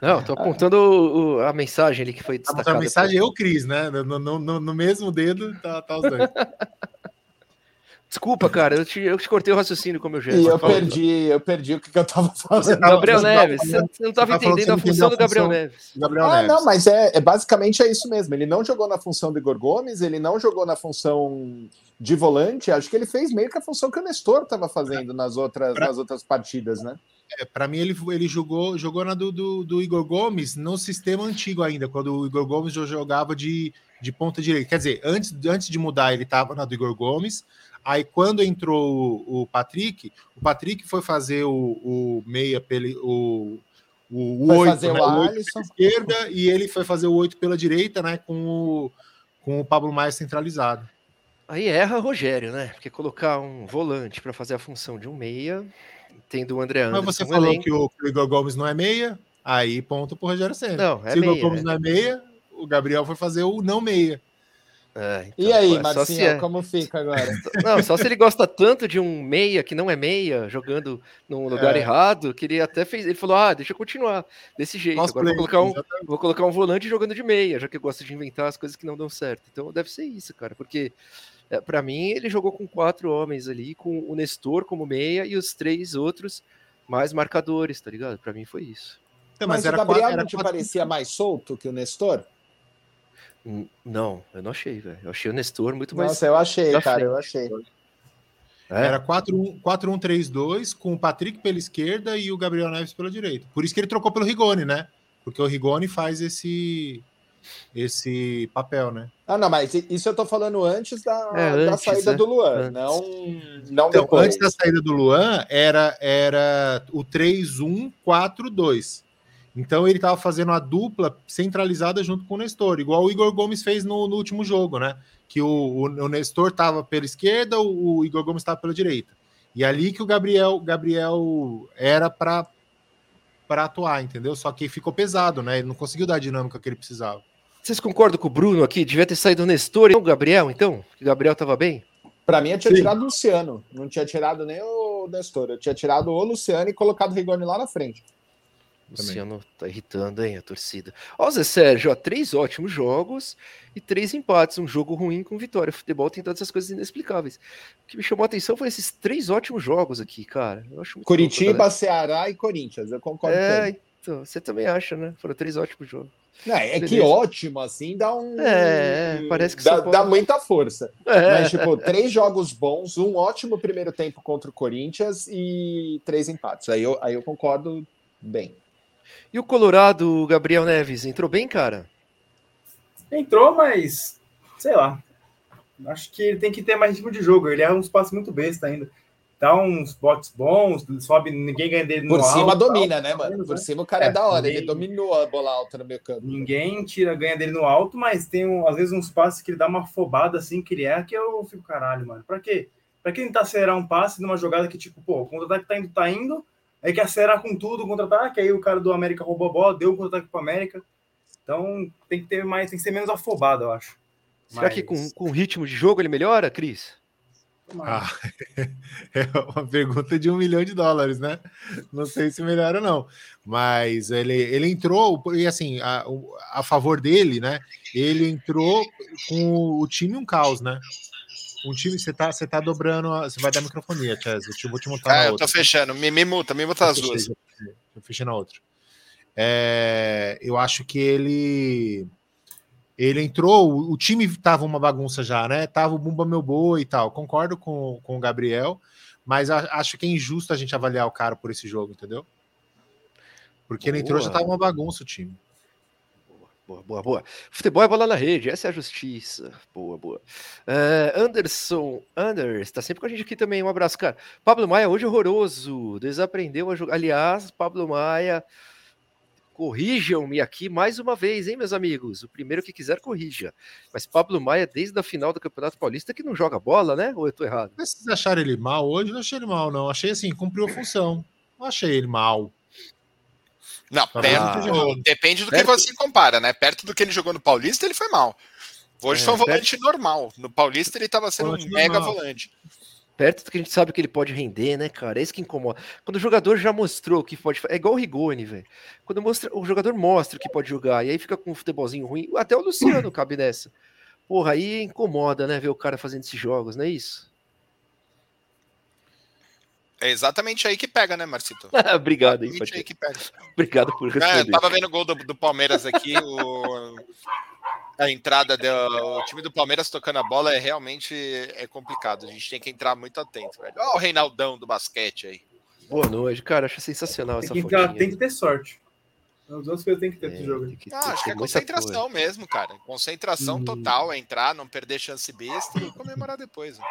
Não, tô apontando o, a mensagem ali que foi destacada. A mensagem é o Cris, né? No, no, no, no mesmo dedo tá, tá os dois. [LAUGHS] Desculpa, cara, eu te, eu te cortei o raciocínio como eu já. E eu perdi, eu perdi o que, que eu tava falando. Gabriel Neves, você, você não estava entendendo a função do Gabriel Neves. Gabriel ah, Neves. não, mas é, é, basicamente é isso mesmo. Ele não jogou na função do Igor Gomes, ele não jogou na função de volante. Acho que ele fez meio que a função que o Nestor estava fazendo nas outras, nas outras partidas, né? É, para mim, ele, ele jogou, jogou na do, do, do, Igor Gomes no sistema antigo ainda, quando o Igor Gomes jogava de, de ponta direita. Quer dizer, antes, antes de mudar, ele estava na do Igor Gomes. Aí, quando entrou o, o Patrick, o Patrick foi fazer o, o meia pelo. O, o, o 8, né? o 8 pela esquerda e ele foi fazer o 8 pela direita, né? Com o, com o Pablo Maia centralizado. Aí erra Rogério, né? Porque colocar um volante para fazer a função de um meia, tendo o André Anderson. Mas você falou elenco... que o Igor Gomes não é meia, aí ponto pro Rogério Senna. Não, é Se o Igor Gomes é. não é meia, o Gabriel foi fazer o não meia. É, então, e aí, Marcinho, é... como fica agora? [LAUGHS] Não, só se ele gosta tanto de um meia que não é meia, jogando num lugar é. errado, que ele até fez. Ele falou: ah, deixa eu continuar desse jeito. Nossa, agora vou colocar, um, vou colocar um volante jogando de meia, já que eu gosto de inventar as coisas que não dão certo. Então deve ser isso, cara, porque é, para mim ele jogou com quatro homens ali, com o Nestor como meia e os três outros mais marcadores, tá ligado? Para mim foi isso. Mas, mas o Gabriel quatro, não te quatro... parecia mais solto que o Nestor? Não, eu não achei, velho. Eu achei o Nestor muito mais. Nossa, eu achei, cara, frente. eu achei. É. Era 4-1-3-2 com o Patrick pela esquerda e o Gabriel Neves pela direita. Por isso que ele trocou pelo Rigoni, né? Porque o Rigoni faz esse esse papel, né? Ah, não, mas isso eu tô falando antes da, é, antes, da saída é. do Luan, antes. não, não então, depois. Antes da saída do Luan, era, era o 3-1-4-2. Então ele estava fazendo a dupla centralizada junto com o Nestor, igual o Igor Gomes fez no, no último jogo, né? Que o, o, o Nestor estava pela esquerda, o, o Igor Gomes estava pela direita. E ali que o Gabriel, Gabriel era para para atuar, entendeu? Só que ficou pesado, né? Ele não conseguiu dar a dinâmica que ele precisava. Vocês concordam com o Bruno aqui? Devia ter saído o Nestor e o Gabriel, então? Que o Gabriel estava bem? Para mim, eu tinha Sim. tirado o Luciano. Não tinha tirado nem o Nestor. Eu tinha tirado o Luciano e colocado o Rigoni lá na frente. Luciano tá irritando, hein, a torcida. Ó, Zé Sérgio, ó, três ótimos jogos e três empates. Um jogo ruim com vitória. O futebol tem todas essas coisas inexplicáveis. O que me chamou a atenção foi esses três ótimos jogos aqui, cara. Curitiba, louco, Ceará e Corinthians. Eu concordo é, então, você também acha, né? Foram três ótimos jogos. Não, é Beleza. que ótimo, assim, dá um. É, parece que dá, dá muita força. É. Mas, tipo, três jogos bons, um ótimo primeiro tempo contra o Corinthians e três empates. Aí eu, aí eu concordo bem. E o Colorado, Gabriel Neves, entrou bem, cara? Entrou, mas sei lá. Acho que ele tem que ter mais ritmo de jogo. Ele é um espaço muito besta ainda. Dá uns botes bons, sobe, ninguém ganha dele no Por cima alto, domina, tal, né, mano? Por né? cima o cara é, É, da hora. ninguém- Ele dominou a bola alta no meio campo. Ninguém tira, ganha dele no alto, mas tem um- às vezes uns passes que ele dá uma afobada assim que ele é, que eu fico, caralho, mano. Pra quê? Pra que tentar acelerar um passe numa jogada que, tipo, pô, o contra-ataque tá indo, tá indo, aí quer acelerar com tudo o contra-ataque, aí o cara do América roubou a bola, deu o contra-ataque pro América. Então tem que ter mais, tem que ser menos afobado, eu acho. Será que com, com o ritmo de jogo ele melhora, Cris? Ah, [LAUGHS] é uma pergunta de um milhão de dólares, né? Não sei se melhora ou não. Mas ele, ele entrou, e assim, a, a favor dele, né? Ele entrou com o, o time um caos, né? Um time, você tá, você tá dobrando, a- você vai dar microfonia, Chess. Eu te- vou te montar Ah, eu outra. tô fechando. Me, me multa, me multa as Eu duas. fechei, Eu fechei na outra. É, eu acho que ele ele entrou, o, o time tava uma bagunça já, né? Tava o Bumba Meu Boi e tal. Concordo com, com o Gabriel, mas a- acho que é injusto a gente avaliar o cara por esse jogo, entendeu? Porque ele entrou já Boa. tava uma bagunça o time. Boa, boa, boa. Futebol é bola na rede, essa é a justiça. Boa, boa. É, Anderson, Anders, tá sempre com a gente aqui também. Um abraço, cara. Pablo Maia, hoje horroroso. Desaprendeu a jogar. Aliás, Pablo Maia, corrijam-me aqui mais uma vez, hein, meus amigos? O primeiro que quiser, corrija. Mas Pablo Maia, desde a final do Campeonato Paulista, que não joga bola, né? Ou eu tô errado? Vocês acharam ele mal hoje? Não achei ele mal, não. Achei assim, cumpriu a função. Não achei ele mal. Não, Talvez perto, errado. depende do Perto- que você compara, né? Perto do que ele jogou no Paulista, ele foi mal. Hoje É, foi um volante normal. No Paulista, ele tava sendo Volante um mega normal. volante. Perto do que a gente sabe que ele pode render, né, cara? É isso que incomoda. Quando o jogador já mostrou que pode. É igual o Rigoni, velho. Quando mostra, o jogador mostra que pode jogar, e aí fica com um futebolzinho ruim. Até o Luciano cabe nessa. Porra, aí incomoda, né, ver o cara fazendo esses jogos, não é isso? É exatamente aí que pega, né, Marcito? [LAUGHS] Obrigado aí, aí que pega. [LAUGHS] Obrigado por É, responder. eu tava vendo o gol do, do Palmeiras aqui, o- a entrada do o time do Palmeiras tocando a bola é realmente é complicado. A gente tem que entrar muito atento, velho. Olha o Reinaldão do basquete aí. Boa noite, cara. Acho sensacional Tem essa que, fotinha. tem que ter sorte. As duas coisas tem que ter É, esse jogo. tem que Ah, acho que é concentração mesmo, cara. Concentração Hum. total, é entrar, não perder chance besta e comemorar depois. né?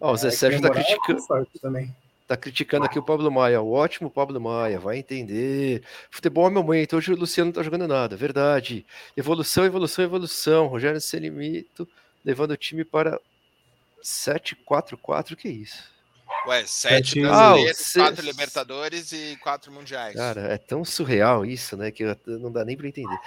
Ó, o Zé É, Sérgio tá é criticando. também. Tá criticando aqui o Pablo Maia. O ótimo Pablo Maia, vai entender. Futebol é meu momento. Hoje o Luciano não tá jogando nada. Verdade. Evolução, evolução, evolução. Rogério Selimito levando o time para 7-4-4. Que isso? Ué, sete Sete- brasileiros, Ah, quatro se- Libertadores e quatro mundiais. Cara, é tão surreal isso, né? Que eu- não dá nem para entender.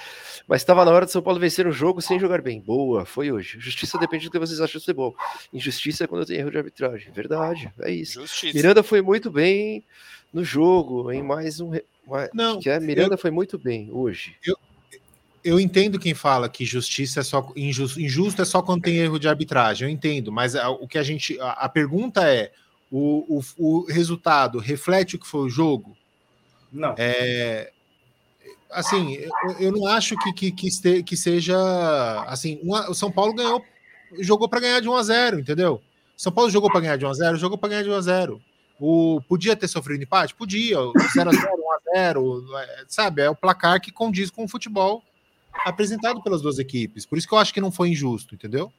Mas estava na hora de São Paulo vencer um jogo sem jogar bem. Boa, foi hoje. Justiça depende do que vocês acham do futebol. Injustiça é quando tem erro de arbitragem. Verdade, é isso. Justiça. Miranda foi muito bem no jogo, em mais um. Não, que é, Miranda foi muito bem hoje. Eu entendo quem fala que justiça é só injusto, injusto é só quando tem erro de arbitragem. Eu entendo, mas a- o que a gente a, a pergunta é o, o, o resultado reflete o que foi o jogo? Não. É, assim, eu, eu não acho que, que, que, este- que seja assim. uma- o São Paulo ganhou, jogou para ganhar de 1 a 0, entendeu? São Paulo jogou para ganhar de 1 a 0, jogou para ganhar de 1 a 0. O, podia ter sofrido empate? Podia. 0 a 0, 1 a 0, é, sabe? É o placar que condiz com o futebol apresentado pelas duas equipes. Por isso que eu acho que não foi injusto, entendeu?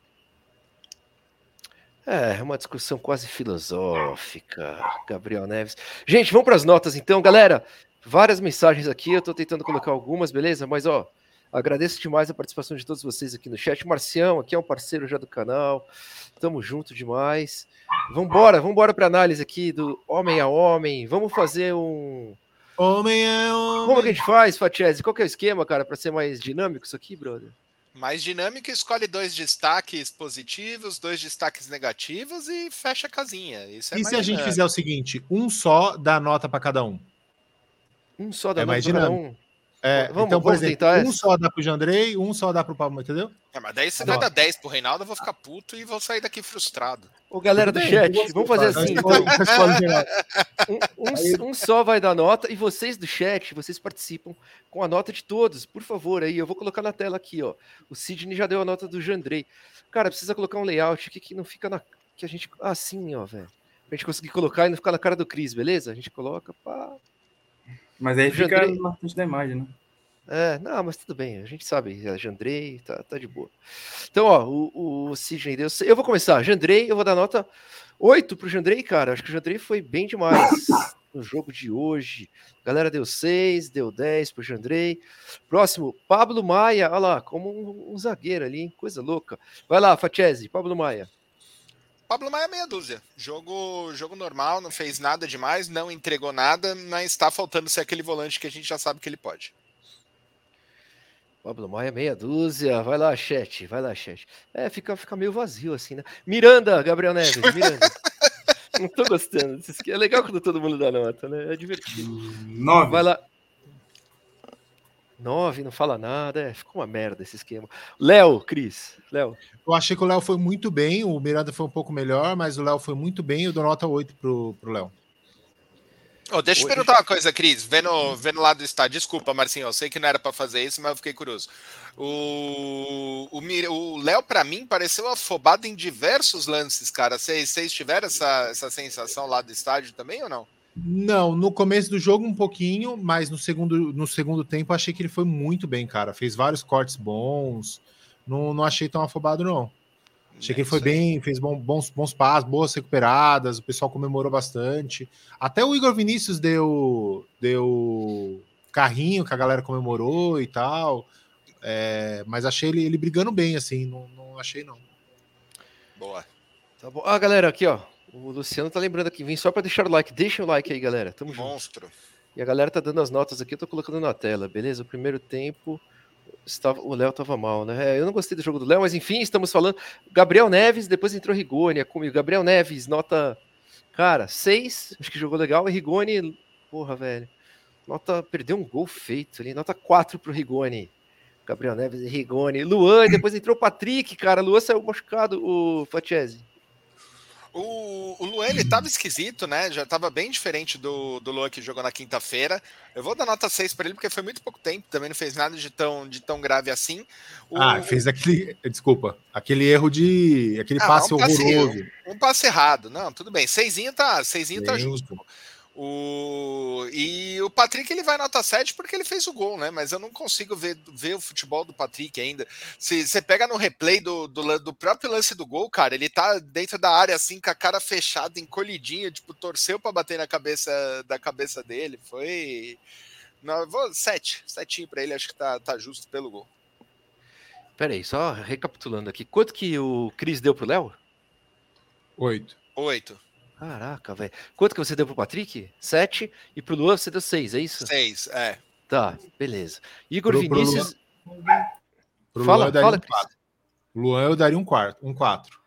É, uma discussão quase filosófica, Gabriel Neves. Gente, vamos para as notas então, galera. Várias mensagens aqui, eu estou tentando colocar algumas, beleza? Mas ó, agradeço demais a participação de todos vocês aqui no chat. Marcião, aqui é um parceiro já do canal. Tamo junto demais. Vambora, vambora para análise aqui do homem a homem. Vamos fazer um. Homem é homem. Como que a gente faz, Fatiese? Qual que é o esquema, cara, para ser mais dinâmico isso aqui, brother? Mais dinâmica, escolhe dois destaques positivos, dois destaques negativos e fecha a casinha. Isso é E mais se a gente fizer o seguinte: um só dá nota para cada um? Um só da É nota pra dinâmico. um. É, Vamos- então, por vamos exemplo, tentar um essa? só dá pro Jandrei, um só dá pro Pablo, entendeu? É, mas daí vai dar 10 pro Reinaldo, eu vou ficar puto e vou sair daqui frustrado. Ô, galera do chat, vamos fazer assim. [LAUGHS] Um, um- um só vai dar nota e vocês do chat, vocês participam com a nota de todos, por favor, aí. Eu vou colocar na tela aqui, ó. O Sidney já deu a nota do Jandrei. Cara, precisa colocar um layout aqui que não fica na. Que a gente. Assim, ó, velho. Pra gente conseguir colocar e não ficar na cara do Cris, beleza? A gente coloca. Pá. Mas aí fica na frente da imagem, né? É, não, mas tudo bem, a gente sabe, a Jandrei tá, tá de boa. Então, ó, o, o Sidney deu. Eu vou começar. Jandrei, eu vou dar nota 8 pro Jandrei, cara. Acho que o Jandrei foi bem demais no jogo de hoje. A galera deu 6, deu 10 pro Jandrei. Próximo, Pablo Maia, olha lá, como um, um zagueiro ali, hein? coisa louca. Vai lá, Fatiese, Pablo Maia. Pablo Maia meia dúzia. Jogo, jogo normal, não fez nada demais, não entregou nada, mas está faltando ser aquele volante que a gente já sabe que ele pode. Pablo Maia, meia dúzia. Vai lá, chat. Vai lá, chat. É, fica, fica meio vazio assim, né? Miranda, Gabriel Neves, [LAUGHS] Miranda. não tô gostando. É legal quando todo mundo dá nota, né? É divertido. Nove. Vai lá. Nove, não fala nada. É, ficou uma merda esse esquema. Léo, Cris. Léo. Eu achei que o Léo foi muito bem. O Miranda foi um pouco melhor, mas o Léo foi muito bem. Eu dou nota 8 pro, pro Léo. Oh, deixa eu perguntar uma coisa, Cris. Vendo, vendo lá do estádio, desculpa, Marcinho, eu sei que não era para fazer isso, mas eu fiquei curioso. O, o, o Léo, para mim, pareceu afobado em diversos lances, cara. Vocês tiveram essa, essa sensação lá do estádio também ou não? Não, no começo do jogo um pouquinho, mas no segundo, no segundo tempo achei que ele foi muito bem, cara. Fez vários cortes bons. Não, não achei tão afobado, não. Achei que ele foi bem, fez bons, bons passos, boas recuperadas, o pessoal comemorou bastante. Até o Igor Vinícius deu, deu carrinho que a galera comemorou e tal. É, mas achei ele, ele brigando bem, assim, não, não achei não. Boa. Tá bom. Ah, galera, aqui, ó. O Luciano tá lembrando aqui, vim só para deixar o like. Deixa o like aí, galera. Tamo Monstro. Junto. E a galera tá dando as notas aqui, eu tô colocando na tela, beleza? O primeiro tempo, estava, o Léo estava mal, né? É, eu não gostei do jogo do Léo, mas enfim, estamos falando. Gabriel Neves, depois entrou Rigoni é comigo. Gabriel Neves, nota. Cara, 6, acho que jogou legal. E Rigoni, porra, velho. Nota. Perdeu um gol feito ali, nota 4 pro Rigoni. Gabriel Neves e Rigoni. Luan, e depois entrou o Patrick, cara. Luan saiu machucado, o Fatiese. O, o Luan, ele tava esquisito, né? Já tava bem diferente do, do Luan que jogou na quinta-feira. Eu vou dar nota 6 para ele, porque foi muito pouco tempo, também não fez nada de tão, de tão grave assim. O... Ah, fez aquele. Desculpa, aquele erro de. aquele ah, passe um horroroso. Passe, um passe errado. Não, tudo bem. Seisinho tá, seisinho tá justo. O... E o Patrick ele vai nota 7 porque ele fez o gol, né? Mas eu não consigo ver, ver o futebol do Patrick ainda. Se você pega no replay do, do, do, próprio lance do gol, cara, ele tá dentro da área assim, com a cara fechada, encolhidinha, tipo, torceu para bater na cabeça da cabeça dele. Foi. Não, vou 7, setinho para ele, acho que tá, tá justo pelo gol. Peraí, só recapitulando aqui. Quanto que o Cris deu pro Léo? Oito. Oito. Caraca, velho. Quanto que você deu pro Patrick? Sete. E pro Luan você deu seis, é isso? Seis, é. Tá, beleza. Igor pro, Vinícius. Pro fala, Luan fala, um Luan eu daria um quarto, um quatro.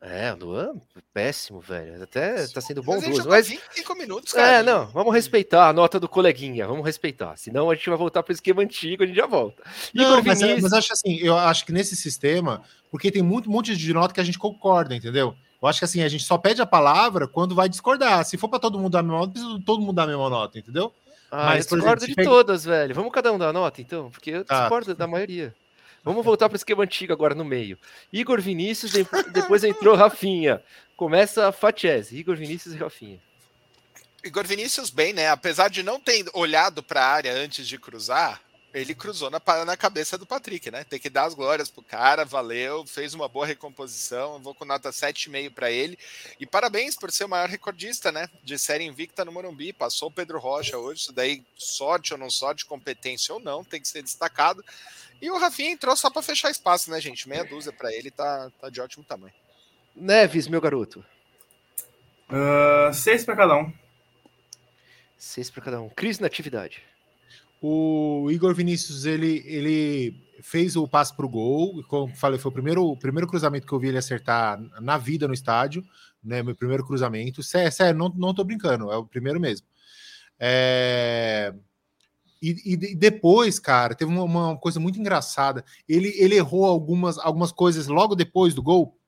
É, o Luan, péssimo, velho. Até tá sendo bom duas. Mas 25 minutos, cara. É, não, vamos respeitar a nota do coleguinha, vamos respeitar. Senão a gente vai voltar para o esquema antigo, a gente já volta. Não, mas, Vinícius... mas acho assim, eu acho que nesse sistema, porque tem muito monte de nota que a gente concorda, entendeu? Eu acho que assim, a gente só pede a palavra quando vai discordar. Se for para todo mundo dar a mesma nota, precisa todo mundo dar a mesma nota, entendeu? Ah, Mas, eu discordo exemplo, de pega... todas, velho. Vamos cada um dar a nota, então? Porque eu tá. discordo da maioria. Vamos voltar para o esquema antigo agora no meio. Igor Vinícius, [LAUGHS] depois entrou Rafinha. Começa a Fatiese, Igor Vinícius e Rafinha. Igor Vinícius bem, né? Apesar de não ter olhado para a área antes de cruzar, ele cruzou na, na cabeça do Patrick, né? Tem que dar as glórias pro cara, valeu, fez uma boa recomposição. Eu vou com nota 7,5 para ele. E parabéns por ser o maior recordista, né? De série invicta no Morumbi. Passou o Pedro Rocha hoje. Isso daí, sorte ou não sorte, competência ou não, tem que ser destacado. E o Rafinha entrou só para fechar espaço, né, gente? Meia dúzia para ele, tá, tá de ótimo tamanho. Neves, meu garoto. Uh, seis para cada um. Seis para cada um. Cris na atividade. O Igor Vinícius, ele, ele fez o passe para o gol, como falei, foi o primeiro, o primeiro cruzamento que eu vi ele acertar na vida no estádio, né? Meu primeiro cruzamento. Sério, sério não, não tô brincando, é o primeiro mesmo. É... E, e, depois, cara, teve uma, uma, coisa muito engraçada. Ele, ele errou algumas, algumas coisas logo depois do gol.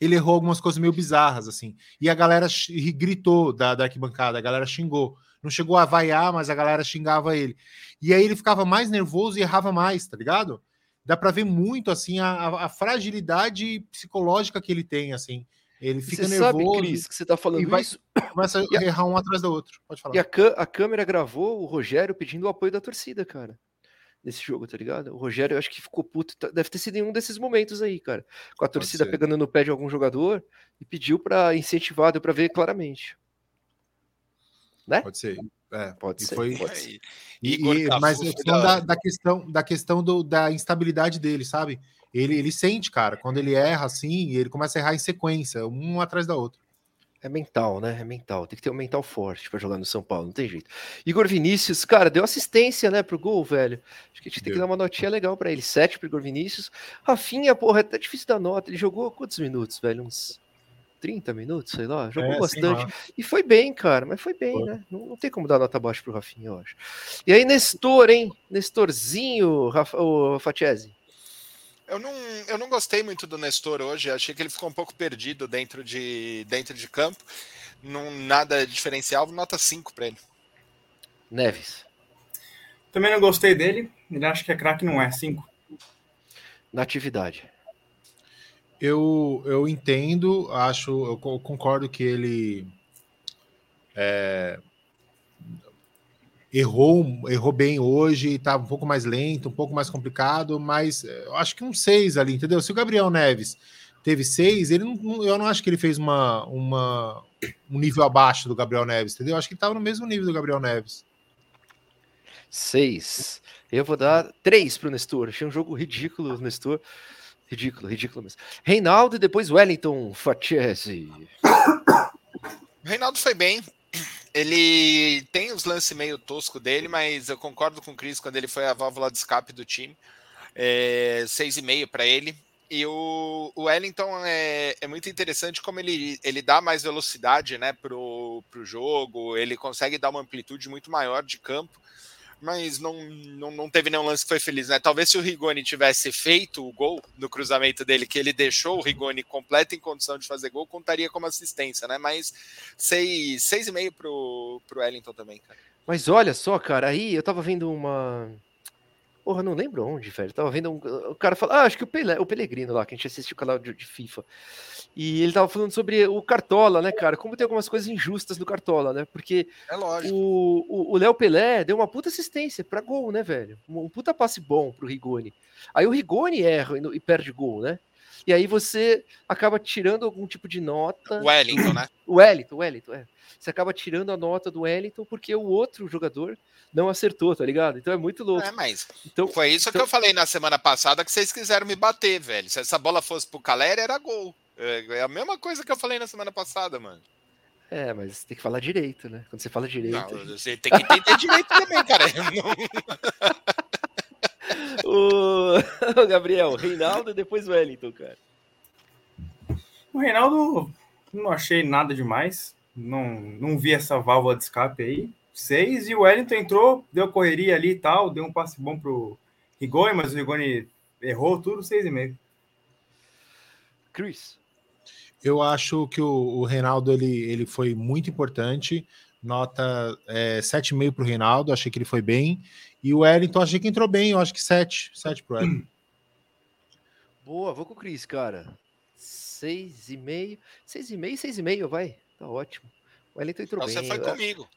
Ele errou algumas coisas meio bizarras, assim. E a galera gritou da, da arquibancada, a galera xingou não chegou a vaiar, mas a galera xingava ele. E aí ele ficava mais nervoso e errava mais, tá ligado? Dá para ver muito assim a, a, fragilidade psicológica que ele tem, assim. Ele fica você nervoso. Sabe, Cris, que você tá falando vai, isso. Começa a errar um atrás do outro. Pode falar. E a, a câmera gravou o Rogério pedindo o apoio da torcida, cara. nesse jogo, tá ligado? O Rogério, eu acho que ficou puto. tá- Deve ter sido em um desses momentos aí, cara. Com a torcida pegando no pé de algum jogador e pediu pra incentivar, deu pra ver claramente. Pode ser. É, Pode e ser. foi- pode ser. E- E- Igor e- Cafu mas eu tô falando da da, questão, da questão do- da instabilidade dele, sabe? Ele, ele sente, cara, quando ele erra assim, ele começa a errar em sequência, um atrás da outra. É mental, né? É mental. Tem que ter um mental forte pra jogar no São Paulo, não tem jeito. Igor Vinícius, cara, deu assistência, né, pro gol, velho. Acho que a gente tem que dar uma notinha legal pra ele. Sete pro Igor Vinícius. Rafinha, porra, é até difícil dar nota. Ele jogou quantos minutos, velho? Uns 30 minutos, sei lá. Jogou É, bastante. lá. E foi bem, cara, mas foi bem, Foi. né? Não, não tem como dar nota baixa pro Rafinha, eu acho. E aí, Nestor, hein? Nestorzinho, Rafa, o Fatiese. Eu não, eu não gostei muito do Nestor hoje. Achei que ele ficou um pouco perdido dentro de, dentro de campo. Não, nada diferencial. Nota 5 para ele. Neves. Também não gostei dele. Ele acha que é craque, não é. Cinco. Na atividade. Eu, eu entendo, acho, eu co- concordo que ele é, errou, errou bem hoje, estava um pouco mais lento, um pouco mais complicado, mas eu acho que um 6 ali, entendeu? Se o Gabriel Neves teve 6, ele não, eu não acho que ele fez uma, uma, um nível abaixo do Gabriel Neves, entendeu? Eu acho que ele estava no mesmo nível do Gabriel Neves. Seis. Eu vou dar três pro Nestor. Achei um jogo ridículo, Nestor. Ridículo, ridículo mesmo. Reinaldo e depois Wellington Fatiese. O Reinaldo foi bem. Ele tem os lances meio tosco dele, mas eu concordo com o Cris quando ele foi a válvula de escape do time. É, 6,5 para ele. E o, o Wellington é, é muito interessante como ele, ele dá mais velocidade né, pro, pro jogo, ele consegue dar uma amplitude muito maior de campo, mas não, não, não teve nenhum lance que foi feliz, né? Talvez se o Rigoni tivesse feito o gol no cruzamento dele, que ele deixou o Rigoni completo em condição de fazer gol, contaria como assistência, né? Mas 6,5 seis, meio pro, pro Wellington também, cara. Mas olha só, cara, aí eu tava vendo uma. Porra, não lembro onde, velho. Tava vendo um. O cara falou. Ah, acho que o, Pelé, o Pelegrino lá, que a gente assistiu o canal de, de FIFA. E ele tava falando sobre o Cartola, né, cara? Como tem algumas coisas injustas no Cartola, né? Porque É o Léo Pelé deu uma puta assistência pra gol, né, velho? Um, um puta passe bom pro Rigoni. Aí o Rigoni erra e, e perde gol, né? E aí você acaba tirando algum tipo de nota. O Wellington, né? O Wellington, o Wellington, é. Você acaba tirando a nota do Wellington porque o outro jogador não acertou, tá ligado? Então é muito louco. É, mas Então, foi isso que então- eu falei na semana passada que vocês quiseram me bater, velho. Se essa bola fosse pro Calera, era gol. É é a mesma coisa que eu falei na semana passada, mano. é, mas tem que falar direito, né? Quando você fala direito. Não, você tem que entender direito também, cara. [LAUGHS] [LAUGHS] [LAUGHS] Não- [LAUGHS] o... o Gabriel, Reinaldo e depois o Wellington, cara. O Reinaldo, não achei nada demais. Não, não vi essa válvula de escape aí. Seis. E o Wellington entrou, deu correria ali e tal, deu um passe bom pro Rigoni, mas o Rigoni errou tudo, seis e meio. Chris. Eu acho que o, o Reinaldo ele, ele foi muito importante. Nota é, 7,5 para o Reinaldo, achei que ele foi bem. E o Wellington, achei que entrou bem, eu acho que 7. 7 para o Wellington. [CLEARS THROAT] Boa, vou com o Chris, cara. Seis e meio. Seis e meio, seis e meio, vai. Tá ótimo. O Wellington entrou Você bem. foi é. comigo.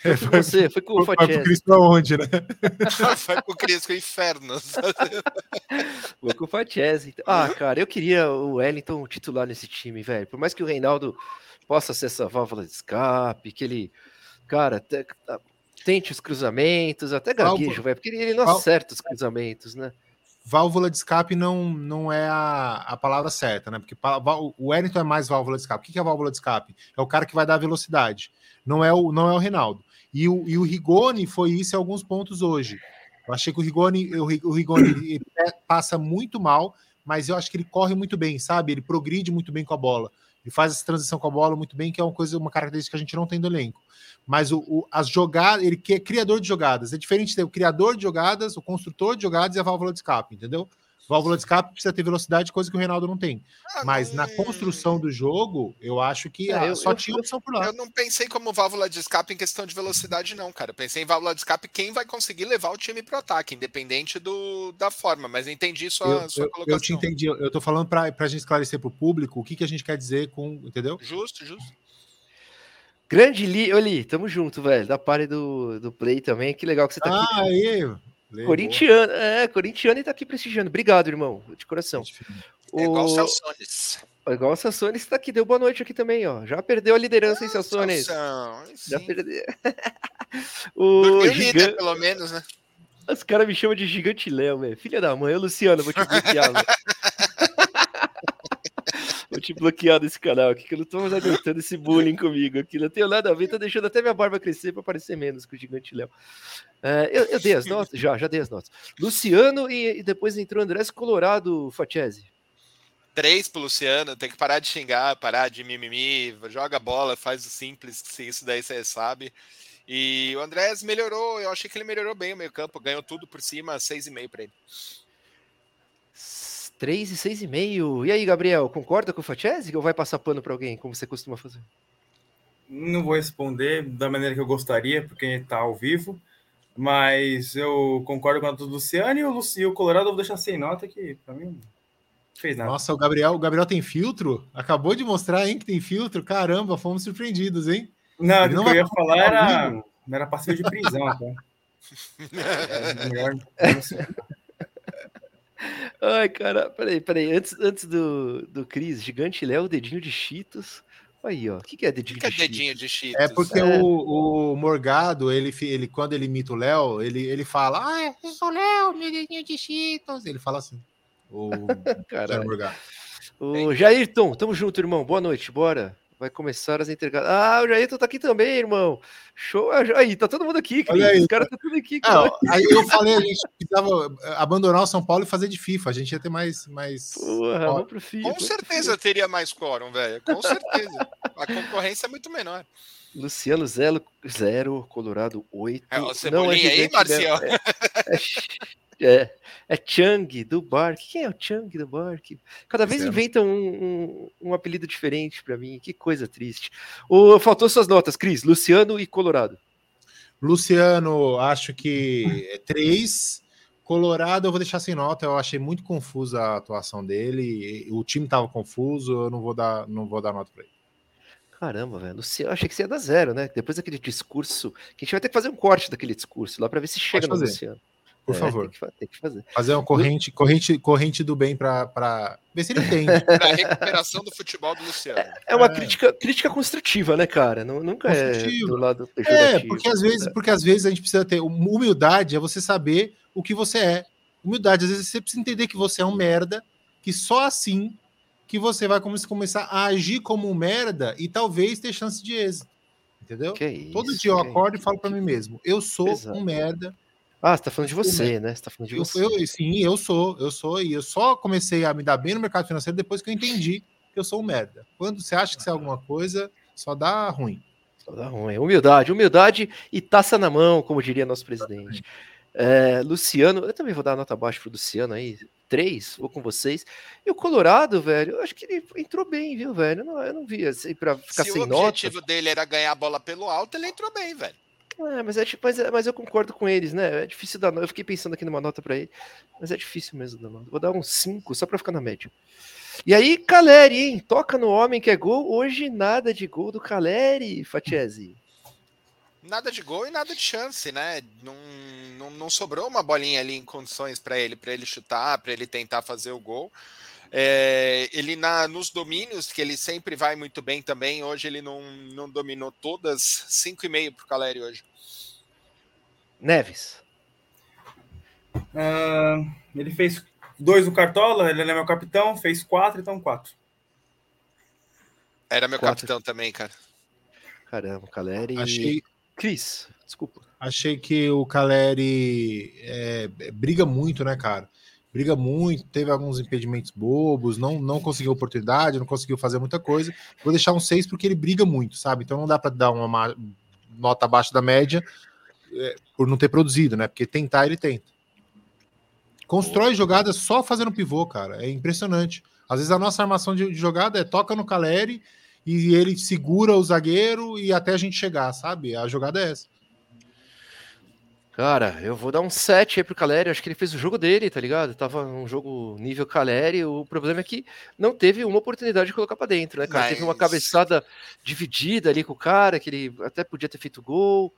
Foi com você, foi com o Vai pro Fatiese. Cris pra onde, né? [LAUGHS] foi pro Cris com o inferno. [LAUGHS] Vou com o Fatiese. então. Ah, cara, eu queria o Wellington titular nesse time, velho. Por mais que o Reinaldo possa ser essa válvula de escape, que ele, cara, te- tá- tente os cruzamentos, até gaguejo, velho, porque ele não acerta os cruzamentos, né? Válvula de escape não, não é a, a palavra certa, né? Porque o Wellington é mais válvula de escape. O que é válvula de escape? É o cara que vai dar velocidade. Não é o, não é o Reinaldo. E o, e o Rigoni foi isso em alguns pontos hoje. Eu achei que o Rigoni, o, Ri- o Rigoni ele passa muito mal, mas eu acho que ele corre muito bem, sabe? Ele progride muito bem com a bola. Ele faz essa transição com a bola muito bem, que é uma coisa, uma característica que a gente não tem do elenco. Mas o, o- as jogadas, ele que é criador de jogadas. É diferente ter o criador de jogadas, o construtor de jogadas e a válvula de escape, entendeu? Válvula de escape precisa ter velocidade, coisa que o Reinaldo não tem. Ah, Mas não- na construção do jogo, eu acho que É, ah, eu- só eu- tinha opção por lá. Eu não pensei como válvula de escape em questão de velocidade, não, cara. Eu pensei em válvula de escape quem vai conseguir levar o time pro ataque, independente do, da forma. Mas entendi sua, Eu, sua eu- colocação. eu te entendi. Eu tô falando para a gente esclarecer para o público o que, que a gente quer dizer com. Entendeu? Justo, justo. Grande Li, ô Li, tamo junto, velho. Da pare do, do Play também. Que legal que você tá aqui. Ah, aí. Lê, Corintiano, é, corintiano e tá aqui prestigiando. Obrigado, irmão, de coração. É igual o O- Celsones. Igual o Sassones tá aqui, deu boa noite aqui também, ó. Já perdeu a liderança, hein, Sassones? Celção, aí Já perdeu. [LAUGHS] o Dormiu giga... líder, pelo menos, né? Os caras me chamam de Gigante Léo, velho. Filha da mãe, ô Luciano, vou te bloquear. [LAUGHS] Vou te bloquear desse canal aqui, que eu não tô mais aguentando esse bullying comigo aqui. Não tenho nada a ver, tá deixando até minha barba crescer pra parecer menos que o Gigante Léo. É, eu, eu dei as notas, já, já dei as notas. Luciano e, e depois entrou Andrés Colorado, Fatiese. Três pro Luciano, tem que parar de xingar, parar de mimimi, joga bola, faz o simples, se isso daí você sabe. E o Andrés melhorou, eu achei que ele melhorou bem o meio campo, ganhou tudo por cima, 6,5 para ele. 3 e 6,5. E aí, Gabriel, concorda com o Fatiese ou vai passar pano pra alguém, como você costuma fazer? Não vou responder da maneira que eu gostaria, porque está ao vivo. Mas eu concordo com a do Luciano e o, Luci, o Colorado eu vou deixar sem nota, que para mim não fez nada. Nossa, o Gabriel, o Gabriel tem filtro? Acabou de mostrar, hein, que tem filtro. Caramba, fomos surpreendidos, hein? Não, Ele o não que eu ia falar era, era passível de prisão, tá? [LAUGHS] É, melhor, [LAUGHS] Ai, cara, peraí, peraí. Antes, antes do, do Cris, Gigante Léo, dedinho de Cheetos. Aí, ó. O que, que é O dedinho que é de dedinho Cheetos? de Cheetos? É porque É. O, o Morgado, ele, ele, quando ele imita o Léo, ele, ele fala: Ah, eu sou o Léo, meu dedinho de Cheetos. Ele fala assim. O. [LAUGHS] Morgado. O Jairton, tamo junto, irmão. Boa noite, bora. Vai começar as entregadas. Ah, o Jairton tá aqui também, irmão. Show. Ah, Aí, tá todo mundo aqui, Cris. Olha aí, Os caras tá tudo aqui. Não, cara. aí eu falei, a gente precisava abandonar o São Paulo e fazer de FIFA. A gente ia ter mais. mais... Porra, vamos pro FIFA. Com certeza teria mais quórum, velho. Com certeza. A concorrência é muito menor. Luciano Zero, zero Colorado 8. É, o Cebolinha aí, Gigante Marcial? Léo. É, é, é Chang do Bark. Quem é o Chang do Bark? Cada vez Zero. inventam um, um, um apelido diferente pra mim. Que coisa triste. O, faltou suas notas, Cris. Luciano e Colorado. Luciano, acho que [LAUGHS] é três. Colorado, eu vou deixar sem nota. Eu achei muito confusa a atuação dele. O time estava confuso. Eu não vou dar, não vou dar nota para ele. Caramba, velho. Luciano, eu achei que você ia dar zero, né? Depois daquele discurso. Que a gente vai ter que fazer um corte daquele discurso lá pra ver se chega no. Luciano. Por É, favor. Tem que, tem que fazer. Fazer uma corrente, corrente, corrente do bem para ver se ele entende. [LAUGHS] Pra recuperação do futebol do Luciano. É uma É. Crítica, crítica construtiva, né, cara? Não, nunca é do lado É, porque às vezes, porque às vezes a gente precisa ter humildade, é você saber o que você é. Humildade, às vezes você precisa entender que você é um merda, que só assim que você vai come- começar a agir como um merda e talvez ter chance de êxito. Entendeu? Que isso, Todo dia eu que acordo e falo para mim mesmo, eu sou Pesado. um merda. Ah, você tá falando de você, né? Você tá falando de Eu, você. eu, sim, eu sou, eu sou, e eu só comecei a me dar bem no mercado financeiro depois que eu entendi que eu sou um merda. Quando você acha que você é alguma coisa, só dá ruim. Só dá ruim. Humildade, humildade e taça na mão, como diria nosso presidente. É, Luciano, eu também vou dar nota baixa pro Luciano aí. Três, vou com vocês. E o Colorado, velho, eu acho que ele entrou bem, viu, velho? Eu não, eu não vi assim, pra ficar Se sem o nota. objetivo dele era ganhar a bola pelo alto, ele entrou bem, velho. É, mas, é, tipo- mas, é- mas eu concordo com eles, né? É difícil dar nota. Eu fiquei pensando aqui numa nota pra ele, mas é difícil mesmo dar nota. Vou dar um 5 só pra ficar na média. E aí, Caleri, hein? Toca no homem que é gol. Hoje nada de gol do Caleri, Fatiese. Nada de gol e nada de chance, né? Não, não, não sobrou uma bolinha ali em condições para ele, para ele chutar, para ele tentar fazer o gol. É, ele na, nos domínios, que ele sempre vai muito bem também, hoje ele não, não dominou todas, 5,5 para o Caleri hoje. Neves. Ah, ele fez dois no Cartola, ele é meu capitão, fez quatro, então quatro. Era meu Quatro. capitão também, cara. Caramba, Caleri. Achei, Cris, desculpa. achei que o Caleri é, briga muito, né, cara? Briga muito, teve alguns impedimentos bobos, não, não conseguiu oportunidade, não conseguiu fazer muita coisa. Vou deixar um 6 porque ele briga muito, sabe? Então não dá para dar uma ma- nota abaixo da média é, por não ter produzido, né? Porque tentar ele tenta. Constrói jogadas só fazendo pivô, cara. É impressionante. Às vezes a nossa armação de, de jogada é toca no Caleri e ele segura o zagueiro e até a gente chegar, sabe? A jogada é essa. Cara, eu vou dar um 7 aí pro Caleri. Acho que ele fez o jogo dele, tá ligado? Tava um jogo nível Caleri. O problema é que não teve uma oportunidade de colocar pra dentro, né, cara? Teve uma Mas- cabeçada dividida ali com o cara, que ele até podia ter feito gol,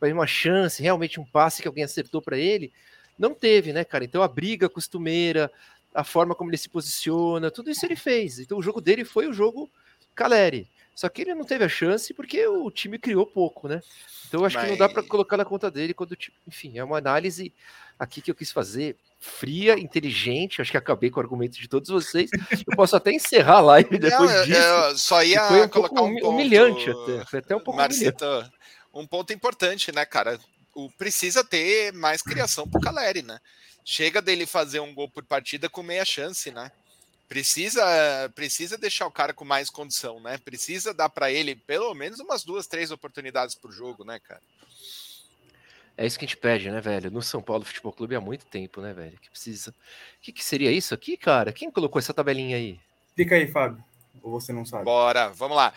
mas uma chance, realmente um passe que alguém acertou pra ele. não teve, né, cara? Então a briga costumeira, a forma como ele se posiciona, tudo isso ele fez. Então o jogo dele foi o jogo Caleri. Só que ele não teve a chance porque o time criou pouco, né? Então eu acho Mas... que não dá para colocar na conta dele quando, enfim, é uma análise aqui que eu quis fazer fria, inteligente. Acho que acabei com o argumento de todos vocês. Eu posso até encerrar a live [LAUGHS] depois não, disso. Eu só ia foi um colocar um ponto, humilhante até, foi até um pouco Marcito, humilhante. um ponto importante, né, cara? O precisa ter mais criação pro Caleri, né? Chega dele fazer um gol por partida com meia chance, né? Precisa, precisa deixar o cara com mais condição, né? Precisa dar para ele pelo menos umas duas, três oportunidades por jogo, né, cara? É isso que a gente pede, né, velho? No São Paulo Futebol Clube há muito tempo, né, velho? Que precisa. O que, que seria isso aqui, cara? Quem colocou essa tabelinha aí? Fica aí, Fábio. Ou você não sabe? Bora, vamos lá.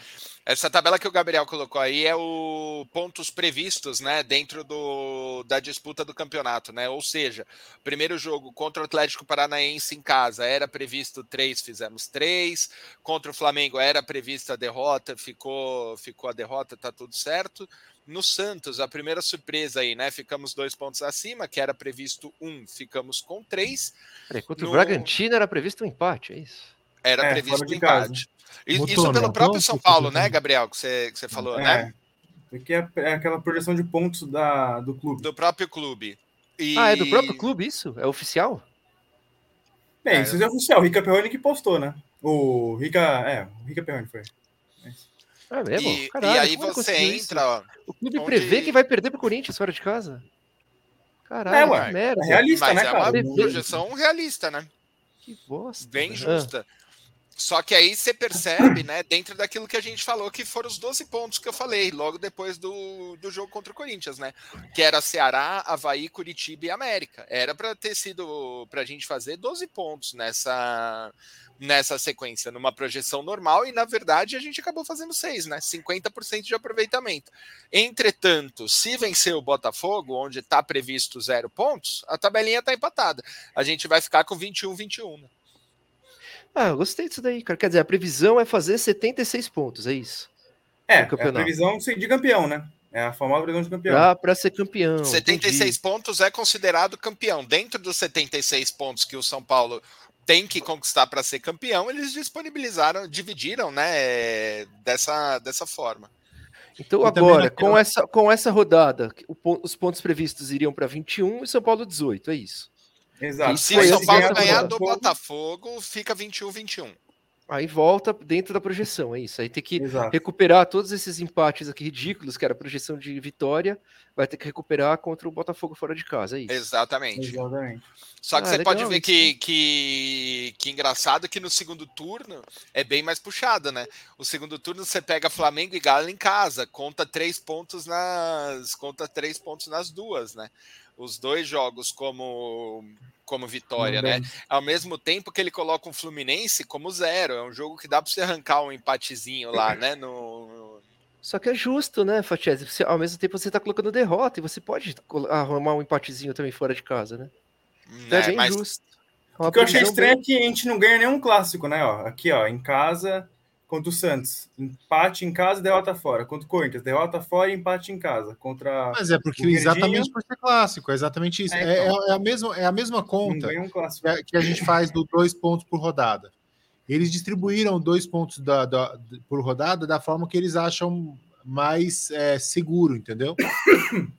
Essa tabela que o Gabriel colocou aí é o pontos previstos, né, dentro do, da disputa do campeonato, né? Ou seja, primeiro jogo contra o Atlético Paranaense em casa era previsto três, fizemos três. Contra o Flamengo era prevista a derrota, ficou, ficou a derrota, tá tudo certo. No Santos, a primeira surpresa aí, né? Ficamos dois pontos acima, que era previsto um, ficamos com três. Peraí, contra no... o Bragantino era previsto um empate, é isso? Era é, previsto empate. Isso pelo né? próprio São Paulo, né, Gabriel, que você, que você falou, é, né? Porque é, é, aquela projeção de pontos da, do clube. Do próprio clube. E... Ah, é do próprio clube isso? É oficial? Bem, é, isso é oficial. O Rica Perrone que postou, né? O Rica. É, o Rica Perrone foi. É mesmo? E, Caralho, e aí você entra. Ó, o clube onde... prevê que vai perder pro Corinthians fora de casa. Caralho, é, ué, merda. É realista, Mas né, é cara? uma projeção realista, né? Que bosta. Bem justa. Ah. Só que aí você percebe, né, dentro daquilo que a gente falou, que foram os 12 pontos que eu falei, logo depois do, do jogo contra o Corinthians, né? Que era Ceará, Havaí, Curitiba e América. Era para ter sido, para a gente fazer 12 pontos nessa, nessa sequência, numa projeção normal, e na verdade a gente acabou fazendo 6, né? 50% de aproveitamento. Entretanto, se vencer o Botafogo, onde está previsto zero pontos, a tabelinha está empatada. A gente vai ficar com 21-21, né? Ah, eu gostei disso daí, cara. Quer dizer, a previsão é fazer 76 pontos, é isso? É, é a previsão de campeão, né? É a famosa previsão de campeão. Para ser campeão. 76 entendi. pontos é considerado campeão. Dentro dos 76 pontos que o São Paulo tem que conquistar para ser campeão, eles disponibilizaram, dividiram, né, dessa, dessa forma. Então, agora, com essa, com essa rodada, o, os pontos previstos iriam para 21 e São Paulo 18, é isso? Exato. E se o São Paulo ganhar do Botafogo, fica 21-21. Aí volta dentro da projeção, é isso. Aí tem que Exato. recuperar todos esses empates aqui ridículos, que era projeção de vitória, vai ter que recuperar contra o Botafogo fora de casa, é isso. Exatamente. Exatamente. Só que ah, você legal, pode ver que, que, que engraçado que no segundo turno é bem mais puxado, né? O segundo turno você pega Flamengo e Galo em casa, conta três pontos nas. Conta três pontos nas duas, né? Os dois jogos como como vitória, né? Ao mesmo tempo que ele coloca um Fluminense como zero, é um jogo que dá para você arrancar um empatezinho lá, né? No, Só que é justo, né, Fatiese? Ao mesmo tempo você está colocando derrota e você pode arrumar um empatezinho também fora de casa, né? Então é, é bem mas... justo. É o que eu achei estranho bem... é que a gente não ganha nenhum clássico, né? Ó, aqui, ó, em casa contra o Santos. Empate em casa, derrota fora. Contra o Corinthians, derrota fora e empate em casa. Contra Mas é porque exatamente por ser clássico, é exatamente isso. É, é, então. é, é, a, mesma, é a mesma conta um que, a gente faz do dois pontos por rodada. Eles distribuíram dois pontos da, da, por rodada da forma que eles acham mais é, seguro, entendeu? [COUGHS]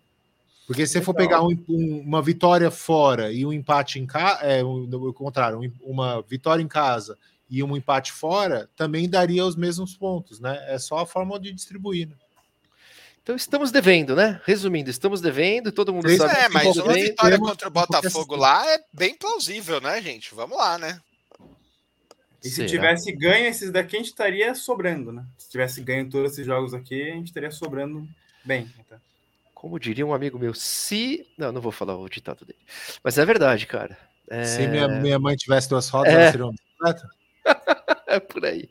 Porque se você for pegar um, um, uma vitória fora e um empate em casa, é, o contrário, uma vitória em casa e um empate fora, também daria os mesmos pontos, né? É só a forma de distribuir. Né? Então estamos devendo, né? Resumindo, estamos devendo, todo mundo sabe. É, mas uma vitória contra o Botafogo lá é bem plausível, né, gente? Vamos lá, né? E se tivesse ganho esses daqui, a gente estaria sobrando, né? Se tivesse ganho todos esses jogos aqui, a gente estaria sobrando bem. Então. Como diria um amigo meu, se. Não, não vou falar o ditado dele. Mas é verdade, cara. É... Se minha, minha mãe tivesse duas rodas, é... ela seria uma bicicleta? [LAUGHS] é por aí.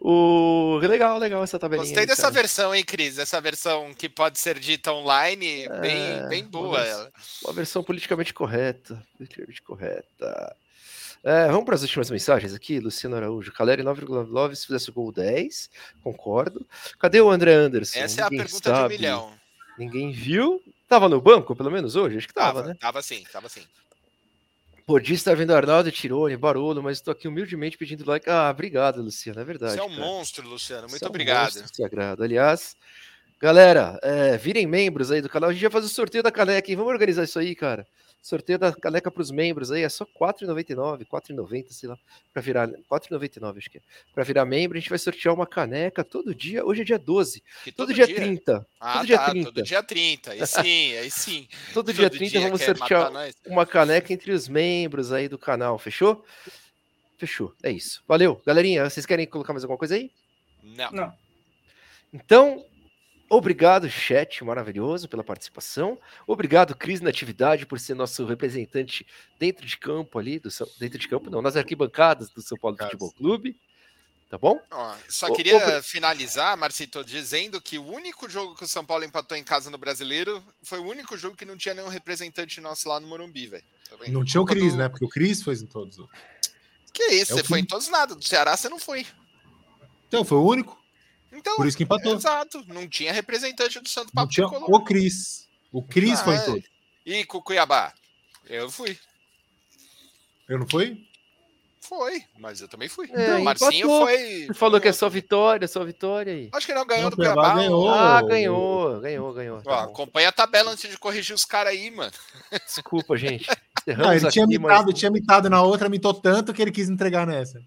O... Legal, legal essa tabelinha. Gostei aí, dessa cara. versão, hein, Cris? Essa versão que pode ser dita online, é... bem, bem boa. Uma versão, uma versão politicamente correta. Politicamente correta. É, vamos para as últimas mensagens aqui, Luciano Araújo. Caleri 9,9 se fizesse o gol 10, concordo. Cadê o André Anderson? Essa Ninguém é a pergunta sabe. de um milhão. Ninguém viu, Tava no banco, pelo menos hoje? Acho que tava, Tava, né? tava sim, tava sim. Podista vendo Arnaldo, Tirone, Barolo, mas estou aqui humildemente pedindo like. Ah, obrigado, Luciano, é verdade. Você é um cara. monstro, Luciano. Muito Você é um obrigado. sagrado. Aliás, galera, é, virem membros aí do canal. A gente vai fazer o sorteio da caneca, hein? Vamos organizar isso aí, cara. Sorteio da caneca para os membros aí é só R$ 4,99, R$ 4,90, sei lá, para virar R$ 4,99 acho que é. Para virar membro, a gente vai sortear uma caneca todo dia. Hoje é dia 12, Que todo, dia, 30. Ah, todo dia tá, 30. todo dia 30. Aí sim, aí sim. [LAUGHS] Todo dia Todo 30 vamos quer sortear uma caneca entre os membros aí do canal, fechou? Fechou, é isso. Valeu, galerinha. Vocês querem colocar mais alguma coisa aí? Não. Não. Então, obrigado, chat maravilhoso, pela participação. Obrigado, Cris Natividade, por ser nosso representante dentro de campo ali, do São- dentro de campo, não, nas arquibancadas do São Paulo. Futebol Clube. Tá bom? Ó, só queria ô, finalizar, Marcito, dizendo que o único jogo que o São Paulo empatou em casa no Brasileiro foi o único jogo que não tinha nenhum representante nosso lá no Morumbi, velho. Tá? Não tinha o Cris, do- né? Porque o Cris foi em todos. Que isso, É você foi em todos nada. Do Ceará você não foi. Então, foi o único. Então, Por isso que empatou. exato. Não tinha representante do Santo Papo tinha o Cris. O Cris Ah, foi em é. todos. E com o Cuiabá? Eu fui. Eu não fui? Foi, mas eu também fui. É, o Marcinho empatou. foi. Você falou que é só vitória, só vitória aí. Acho que não ganhou Não, do Cuiabá ganhou. Ah, ganhou, ganhou, ganhou. Ó, Tá acompanha a tabela antes de corrigir os caras aí, mano. Desculpa, gente. [LAUGHS] Não, ele tinha aqui, mitado, mas... tinha mitado na outra, mitou tanto que ele quis entregar nessa.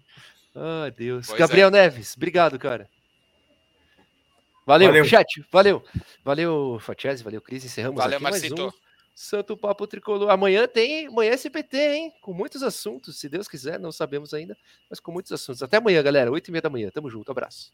Ah, Deus. Pois Gabriel Neves, obrigado, cara. Valeu, Valeu. chat. Valeu. Valeu, Fatiese, valeu, Cris. Encerramos Valeu, aqui mais Marcito. um Santo Papo Tricolor. Amanhã tem, amanhã é SPT, hein? Com muitos assuntos, se Deus quiser, não sabemos ainda, mas com muitos assuntos. Até amanhã, galera, oito e meia da manhã. Tamo junto, abraço.